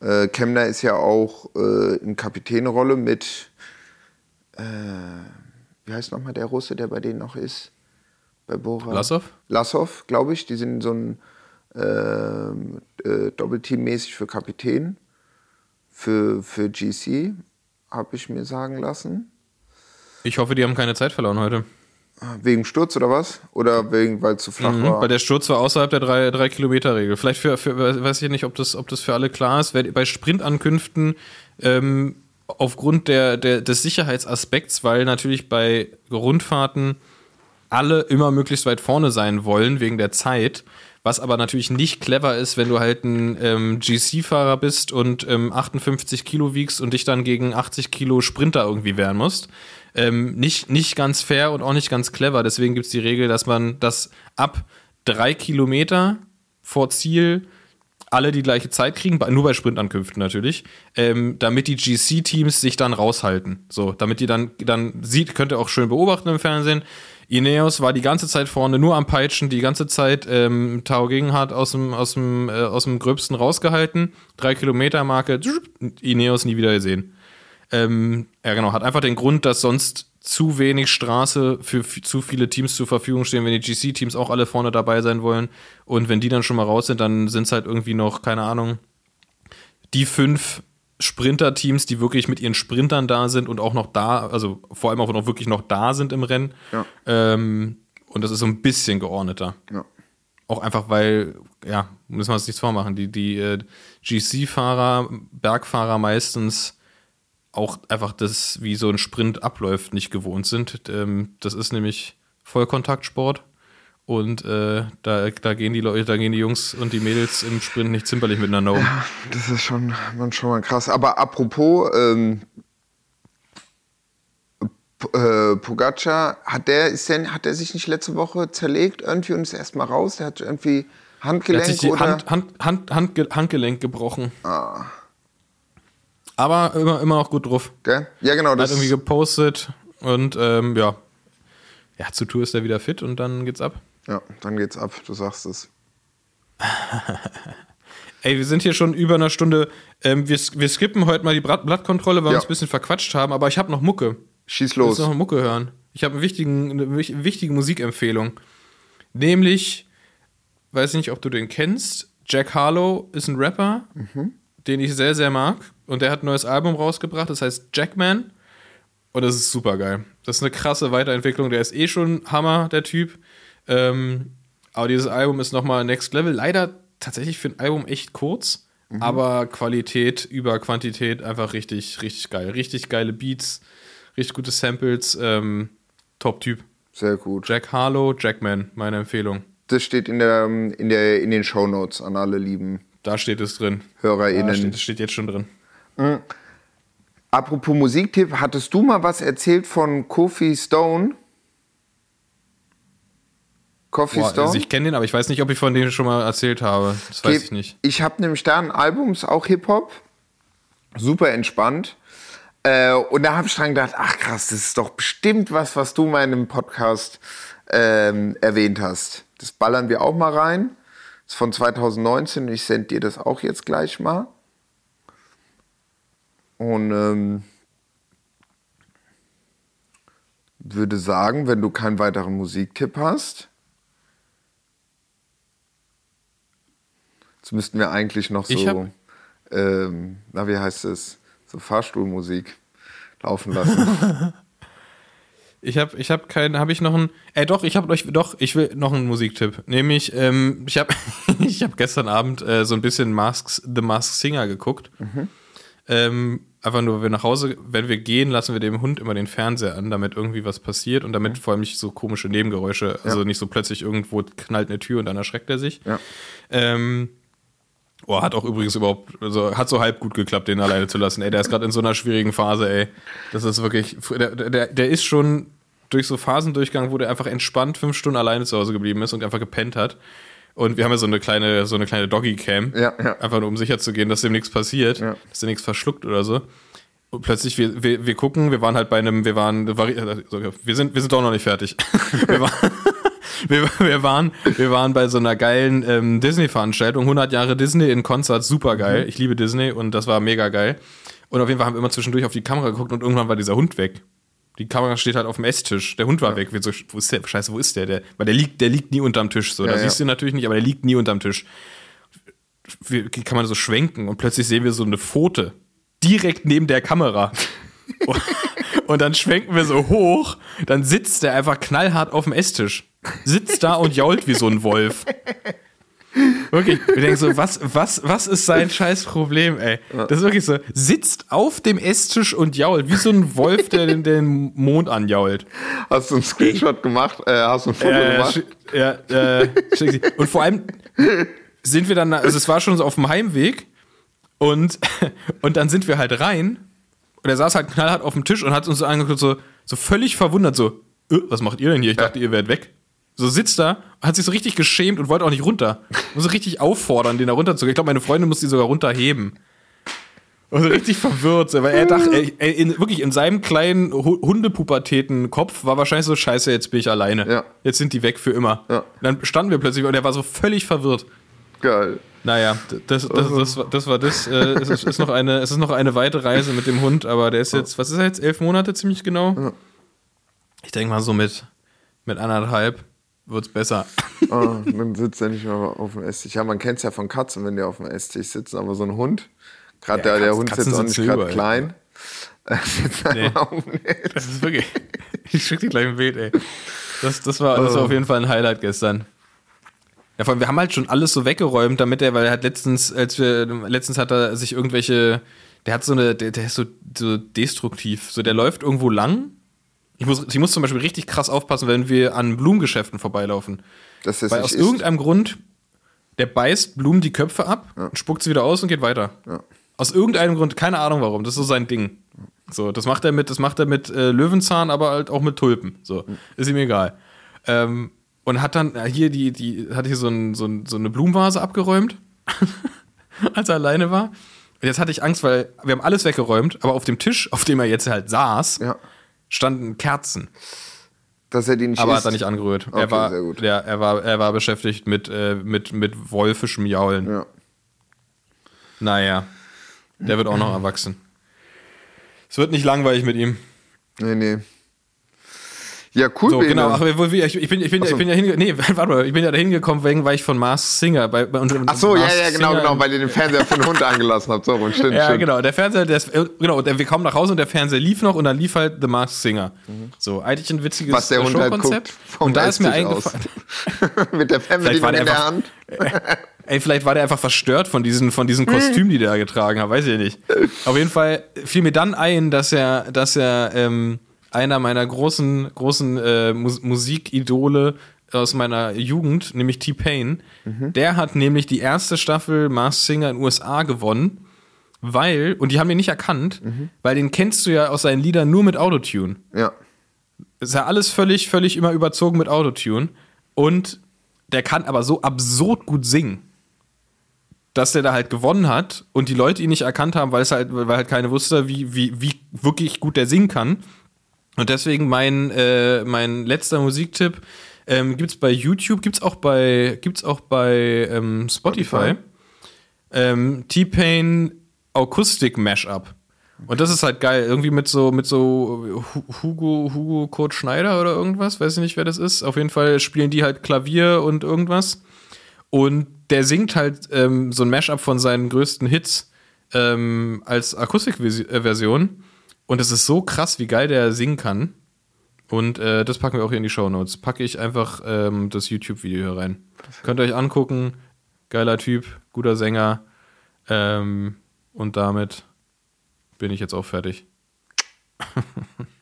[SPEAKER 2] Äh, Kemner ist ja auch äh, in Kapitänrolle mit, äh, wie heißt nochmal der Russe, der bei denen noch ist? Bei Bora.
[SPEAKER 1] Lassow?
[SPEAKER 2] Lassow, glaube ich. Die sind so ein äh, äh, Doppelteam-mäßig für Kapitän. Für, für GC, habe ich mir sagen lassen.
[SPEAKER 1] Ich hoffe, die haben keine Zeit verloren heute.
[SPEAKER 2] Wegen Sturz oder was? Oder wegen, weil es zu flach mhm, war?
[SPEAKER 1] Weil der Sturz war außerhalb der 3-Kilometer-Regel. Vielleicht für, für, weiß ich nicht, ob das, ob das für alle klar ist. Bei Sprintankünften ähm, aufgrund der, der, des Sicherheitsaspekts, weil natürlich bei Rundfahrten alle immer möglichst weit vorne sein wollen wegen der Zeit. Was aber natürlich nicht clever ist, wenn du halt ein ähm, GC-Fahrer bist und ähm, 58 Kilo wiegst und dich dann gegen 80 Kilo Sprinter irgendwie wehren musst. Ähm, nicht, nicht ganz fair und auch nicht ganz clever. Deswegen gibt es die Regel, dass man das ab drei Kilometer vor Ziel alle die gleiche Zeit kriegen, nur bei Sprintankünften natürlich, ähm, damit die GC-Teams sich dann raushalten. So, damit die dann, dann sieht, könnt ihr auch schön beobachten im Fernsehen, Ineos war die ganze Zeit vorne, nur am Peitschen, die ganze Zeit ähm, Tao Gegenhardt aus dem, aus, dem, äh, aus dem Gröbsten rausgehalten. Drei Kilometer Marke, Ineos nie wieder gesehen. Ähm, ja, genau, hat einfach den Grund, dass sonst zu wenig Straße für zu viele Teams zur Verfügung stehen, wenn die GC-Teams auch alle vorne dabei sein wollen. Und wenn die dann schon mal raus sind, dann sind es halt irgendwie noch, keine Ahnung, die fünf Sprinter-Teams, die wirklich mit ihren Sprintern da sind und auch noch da, also vor allem auch noch wirklich noch da sind im Rennen.
[SPEAKER 2] Ja.
[SPEAKER 1] Ähm, und das ist so ein bisschen geordneter.
[SPEAKER 2] Ja.
[SPEAKER 1] Auch einfach, weil, ja, müssen wir uns nichts vormachen, die, die äh, GC-Fahrer, Bergfahrer meistens auch einfach das, wie so ein Sprint abläuft, nicht gewohnt sind. Ähm, das ist nämlich Vollkontaktsport. Und äh, da, da gehen die Leute, da gehen die Jungs und die Mädels im Sprint nicht zimperlich miteinander um.
[SPEAKER 2] Ja, das ist schon, man, schon mal krass. Aber apropos, ähm, äh, Pogacar, hat der, ist der, hat der sich nicht letzte Woche zerlegt irgendwie und ist erstmal raus? Der hat irgendwie
[SPEAKER 1] hat
[SPEAKER 2] Handgelenk
[SPEAKER 1] die
[SPEAKER 2] oder?
[SPEAKER 1] Hand, Hand, Hand, Handge Handgelenk gebrochen. Aber immer, immer noch gut drauf.
[SPEAKER 2] Gell? Ja, genau.
[SPEAKER 1] Hat
[SPEAKER 2] Das,
[SPEAKER 1] irgendwie gepostet und ähm, ja. Ja, zur Tour ist er wieder fit und dann geht's ab.
[SPEAKER 2] Ja, dann geht's ab, du sagst es.
[SPEAKER 1] Ey, wir sind hier schon über eine Stunde. Ähm, wir, wir skippen heute mal die Blatt- Blattkontrolle, weil wir
[SPEAKER 2] Ja.
[SPEAKER 1] uns ein bisschen verquatscht haben, aber ich habe noch Mucke.
[SPEAKER 2] Schieß
[SPEAKER 1] Ich muss
[SPEAKER 2] los.
[SPEAKER 1] noch Mucke hören. Ich habe eine, wichtige Musikempfehlung. Nämlich, weiß nicht, ob du den kennst. Jack Harlow ist ein Rapper, den ich sehr, sehr mag. Und der hat ein neues Album rausgebracht, das heißt Jackman. Und das ist super geil. Das ist eine krasse Weiterentwicklung. Der ist eh schon Hammer, der Typ. Ähm, aber dieses Album ist nochmal Next Level. Leider tatsächlich für ein Album echt kurz. Aber Qualität über Quantität einfach richtig, richtig geil. Richtig geile Beats, richtig gute Samples. Ähm, Top-Typ.
[SPEAKER 2] Sehr gut.
[SPEAKER 1] Jack Harlow, Jackman, meine Empfehlung.
[SPEAKER 2] Das steht in, der, in, der, in den Shownotes an alle lieben
[SPEAKER 1] Da steht es drin.
[SPEAKER 2] HörerInnen.
[SPEAKER 1] Da steht, das steht jetzt schon drin.
[SPEAKER 2] Apropos Musiktipp, hattest du mal was erzählt von Kofi Stone? Coffee
[SPEAKER 1] Boah,
[SPEAKER 2] Stone?
[SPEAKER 1] also ich kenne den, aber ich weiß nicht, ob ich von denen schon mal erzählt habe. Das weiß ich nicht.
[SPEAKER 2] Ich habe nämlich da ein Album, ist auch Hip-Hop. Super entspannt. Äh, und da habe ich dran gedacht, ach krass, das ist doch bestimmt was, was du mal in einem Podcast ähm, erwähnt hast. Das ballern wir auch mal rein. Das ist von 2019 und ich sende dir das auch jetzt gleich mal. Und ähm, würde sagen, wenn du keinen weiteren Musiktipp hast, jetzt müssten wir eigentlich noch so,
[SPEAKER 1] hab-
[SPEAKER 2] ähm, na wie heißt es, so Fahrstuhlmusik laufen lassen.
[SPEAKER 1] Ich habe ich hab keinen, habe ich noch einen, äh doch, ich habe euch, doch, ich will noch einen Musiktipp. Nämlich, ähm, ich habe ich hab gestern Abend äh, so ein bisschen Masks, The Masked Singer geguckt. Ähm, einfach nur, wenn wir nach Hause, wenn wir gehen, lassen wir dem Hund immer den Fernseher an, damit irgendwie was passiert und damit vor allem nicht so komische Nebengeräusche, also nicht so plötzlich irgendwo knallt eine Tür und dann erschreckt er sich.
[SPEAKER 2] Ja.
[SPEAKER 1] Ähm, oh, hat auch übrigens überhaupt, also hat so halb gut geklappt, den alleine zu lassen. Ey, der ist gerade in so einer schwierigen Phase, ey. Das ist wirklich, der, der, der ist schon durch so Phasen durchgegangen, wo der einfach entspannt fünf Stunden alleine zu Hause geblieben ist und einfach gepennt hat. Und wir haben ja so eine kleine, so eine kleine Doggy-Cam.
[SPEAKER 2] Ja, ja.
[SPEAKER 1] Einfach nur, um sicher zu gehen, dass dem nichts passiert,
[SPEAKER 2] Ja.
[SPEAKER 1] dass der nichts verschluckt oder so. Und plötzlich, wir, wir, wir gucken, wir waren halt bei einem, wir waren, wir sind, wir sind doch noch nicht fertig. wir, waren, wir, wir, waren, wir waren bei so einer geilen ähm, Disney-Veranstaltung, 100 Jahre Disney in Konzert, super geil. Ich liebe Disney und das war mega geil. Und auf jeden Fall haben wir immer zwischendurch auf die Kamera geguckt und irgendwann war dieser Hund weg. Die Kamera steht halt auf dem Esstisch. Der Hund war weg. Wir so, wo ist der? Scheiße, wo ist der? der? Weil der liegt, der liegt nie unterm Tisch. So, da
[SPEAKER 2] Ja, ja.
[SPEAKER 1] siehst du ihn natürlich nicht, aber der liegt nie unterm Tisch. Wir, kann man so schwenken und plötzlich sehen wir so eine Pfote direkt neben der Kamera. und, und dann schwenken wir so hoch, dann sitzt der einfach knallhart auf dem Esstisch. Sitzt da und jault wie so ein Wolf. Wirklich. Wir denken so, was, was, was ist sein scheiß Problem, ey? Das ist wirklich so, sitzt auf dem Esstisch und jault, wie so ein Wolf, der den, den Mond anjault.
[SPEAKER 2] Hast du einen Screenshot gemacht? Äh, hast du ein Foto
[SPEAKER 1] Ja,
[SPEAKER 2] gemacht?
[SPEAKER 1] ja, äh, schick sie. und vor allem sind wir dann, also es war schon so auf dem Heimweg und, und dann sind wir halt rein und er saß halt knallhart auf dem Tisch und hat uns so angeguckt, so, so völlig verwundert, so, äh, was macht ihr denn hier? Ich dachte, ihr wärt weg. So sitzt da, hat sich so richtig geschämt und wollte auch nicht runter. Muss so richtig auffordern, den da runterzugehen. Ich glaube, meine Freundin muss die sogar runterheben. Und so richtig verwirrt, weil er dachte, ey, in, wirklich in seinem kleinen Hu- Hundepubertäten-Kopf war wahrscheinlich so, scheiße, jetzt bin ich alleine.
[SPEAKER 2] Ja.
[SPEAKER 1] Jetzt sind die weg für immer.
[SPEAKER 2] Ja.
[SPEAKER 1] Und dann standen wir plötzlich und er war so völlig verwirrt.
[SPEAKER 2] Geil.
[SPEAKER 1] Naja, das, das, das, war- das war das. Äh, es, ist, ist noch eine, es ist noch eine weite Reise mit dem Hund, aber der ist jetzt, was ist er jetzt? Elf Monate ziemlich genau? Ich denke mal so mit, mit anderthalb wird's besser.
[SPEAKER 2] Ah, dann sitzt er nicht mehr auf dem Esstisch. Ja, man kennt es ja von Katzen, wenn die auf dem Esstisch sitzen, aber so ein Hund, gerade
[SPEAKER 1] Ja,
[SPEAKER 2] der, der
[SPEAKER 1] Katzen-
[SPEAKER 2] Hund
[SPEAKER 1] Katzen
[SPEAKER 2] sitzt auch nicht gerade klein. Esstisch.
[SPEAKER 1] Das ist wirklich. Ich schick dir gleich ein Bild, ey. Das, das, war, das war auf jeden Fall ein Highlight gestern. Ja, vor allem, wir haben halt schon alles so weggeräumt, damit er, weil er hat letztens, als wir, letztens hat er sich irgendwelche Der hat so eine, der, der ist so, so destruktiv. So, der läuft irgendwo lang. Ich muss, ich muss zum Beispiel richtig krass aufpassen, wenn wir an Blumengeschäften vorbeilaufen.
[SPEAKER 2] Das
[SPEAKER 1] Weil
[SPEAKER 2] nicht
[SPEAKER 1] aus
[SPEAKER 2] ist.
[SPEAKER 1] irgendeinem Grund, der beißt Blumen die Köpfe ab, spuckt sie wieder aus und geht weiter.
[SPEAKER 2] Ja.
[SPEAKER 1] Aus irgendeinem Grund, keine Ahnung warum, das ist so sein Ding. So, das macht er mit, das macht er mit äh, Löwenzahn, aber halt auch mit Tulpen. So, ist ihm egal. Ähm, und hat dann äh, hier die, die, hat hier so, ein, so, ein, so eine Blumenvase abgeräumt, als er alleine war. Und jetzt hatte ich Angst, weil wir haben alles weggeräumt, aber auf dem Tisch, auf dem er jetzt halt saß,
[SPEAKER 2] Ja.
[SPEAKER 1] Standen Kerzen.
[SPEAKER 2] Dass er die nicht
[SPEAKER 1] Aber
[SPEAKER 2] isst.
[SPEAKER 1] hat er nicht angerührt.
[SPEAKER 2] Okay,
[SPEAKER 1] er, war,
[SPEAKER 2] sehr gut.
[SPEAKER 1] Ja, er, war, er war beschäftigt mit, äh, mit, mit wolfischem Jaulen.
[SPEAKER 2] Ja.
[SPEAKER 1] Naja, der wird auch noch erwachsen. Es wird nicht langweilig mit ihm.
[SPEAKER 2] Nee, nee. Ja, cool,
[SPEAKER 1] So, genau. Ach, wie- ich, ich, bin, ich, bin,
[SPEAKER 2] so.
[SPEAKER 1] ich bin ja hinge nee, warte mal, ich bin ja da hingekommen, wegen, weil ich von Mars Singer bei, bei unserem
[SPEAKER 2] Ach so, ja, ja, genau,
[SPEAKER 1] Singer-
[SPEAKER 2] genau, weil ihr den Fernseher für den Hund angelassen habt. So, und stimmt,
[SPEAKER 1] Ja,
[SPEAKER 2] stimmt.
[SPEAKER 1] genau. Der Fernseher, der ist, genau, der, wir kommen nach Hause und der Fernseher lief noch und dann lief halt The Masked Singer. So, eigentlich ein witziges
[SPEAKER 2] Mhm. Was der Hund halt
[SPEAKER 1] Showkonzept.
[SPEAKER 2] guckt
[SPEAKER 1] und da ist mir eingefallen,
[SPEAKER 2] Mit der
[SPEAKER 1] Vielleicht war
[SPEAKER 2] Fernbedienung
[SPEAKER 1] der
[SPEAKER 2] in der
[SPEAKER 1] einfach-
[SPEAKER 2] Hand.
[SPEAKER 1] Ey, vielleicht war der einfach verstört von diesen, von diesen Kostümen, die der da getragen hat, weiß ich nicht. Auf jeden Fall fiel mir dann ein, dass er, dass er ähm, einer meiner großen, großen äh, Mus Musikidole aus meiner Jugend, nämlich T-Pain, der hat nämlich die erste Staffel Mars Singer in den USA gewonnen, weil, und die haben den nicht erkannt, weil den kennst du ja aus seinen Liedern nur mit Autotune
[SPEAKER 2] Ja.
[SPEAKER 1] ist ja alles völlig, völlig immer überzogen mit Autotune. Und der kann aber so absurd gut singen, dass der da halt gewonnen hat und die Leute ihn nicht erkannt haben, weil es halt, weil halt keine wusste, wie, wie, wie wirklich gut der singen kann. Und deswegen mein, äh, mein letzter Musiktipp ähm, gibt's bei YouTube, gibt's auch bei, gibt's auch bei ähm, Spotify.
[SPEAKER 2] Spotify.
[SPEAKER 1] Ähm, T-Pain Akustik Mashup. Und das ist halt geil. Irgendwie mit so, mit so Hu- Hugo, Hugo Kurt Schneider oder irgendwas. Weiß ich nicht, wer das ist. Auf jeden Fall spielen die halt Klavier und irgendwas. Und der singt halt ähm, so ein Mashup von seinen größten Hits ähm, als Akustikversion. Und es ist so krass, wie geil der singen kann. Und äh, das packen wir auch hier in die Show Notes. Packe ich einfach ähm, das YouTube-Video hier rein. Könnt ihr euch angucken. Geiler Typ, guter Sänger. Ähm, und damit bin ich jetzt auch fertig.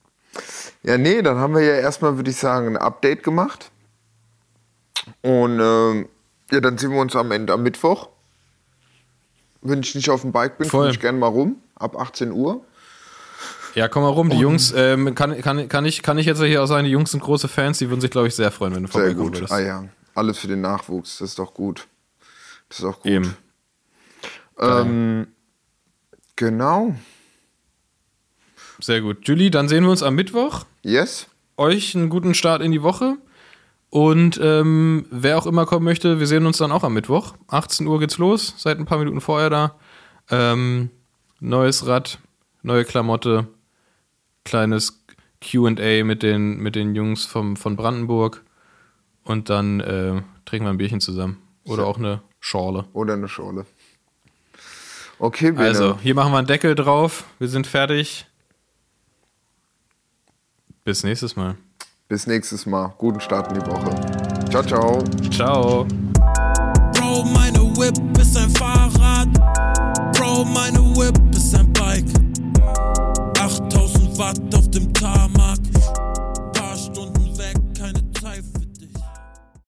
[SPEAKER 2] Ja, nee, dann haben wir ja erstmal, würde ich sagen, ein Update gemacht. Und ähm, ja, dann sehen wir uns am Ende am Mittwoch. Wenn ich nicht auf dem Bike bin, komme ich gerne mal rum. Ab 18 Uhr.
[SPEAKER 1] Ja, komm mal rum. Die Jungs, ähm, kann, kann, kann, ich, kann ich jetzt hier auch sagen, die Jungs sind große Fans, die würden sich, glaube ich, sehr freuen, wenn du
[SPEAKER 2] Sehr gut.
[SPEAKER 1] würdest.
[SPEAKER 2] Ah ja, alles für den Nachwuchs. Das ist doch gut. Das ist auch gut.
[SPEAKER 1] Eben.
[SPEAKER 2] Ähm, genau.
[SPEAKER 1] Sehr gut. Julie, dann sehen wir uns am Mittwoch.
[SPEAKER 2] Yes.
[SPEAKER 1] Euch einen guten Start in die Woche. Und ähm, wer auch immer kommen möchte, wir sehen uns dann auch am Mittwoch. 18 Uhr geht's los, seid ein paar Minuten vorher da. Ähm, neues Rad, neue Klamotte, kleines QA mit den, mit den Jungs vom, von Brandenburg. Und dann äh, trinken wir ein Bierchen zusammen. Oder auch eine Schorle.
[SPEAKER 2] Oder eine Schorle. Okay, Bene.
[SPEAKER 1] Also, hier machen wir einen Deckel drauf. Wir sind fertig. Bis nächstes Mal.
[SPEAKER 2] Bis nächstes Mal. Guten Start in die Woche. Ciao, ciao.
[SPEAKER 1] Ciao.
[SPEAKER 3] Bro, meine Whip ist ein Fahrrad. Bro, meine Whip ist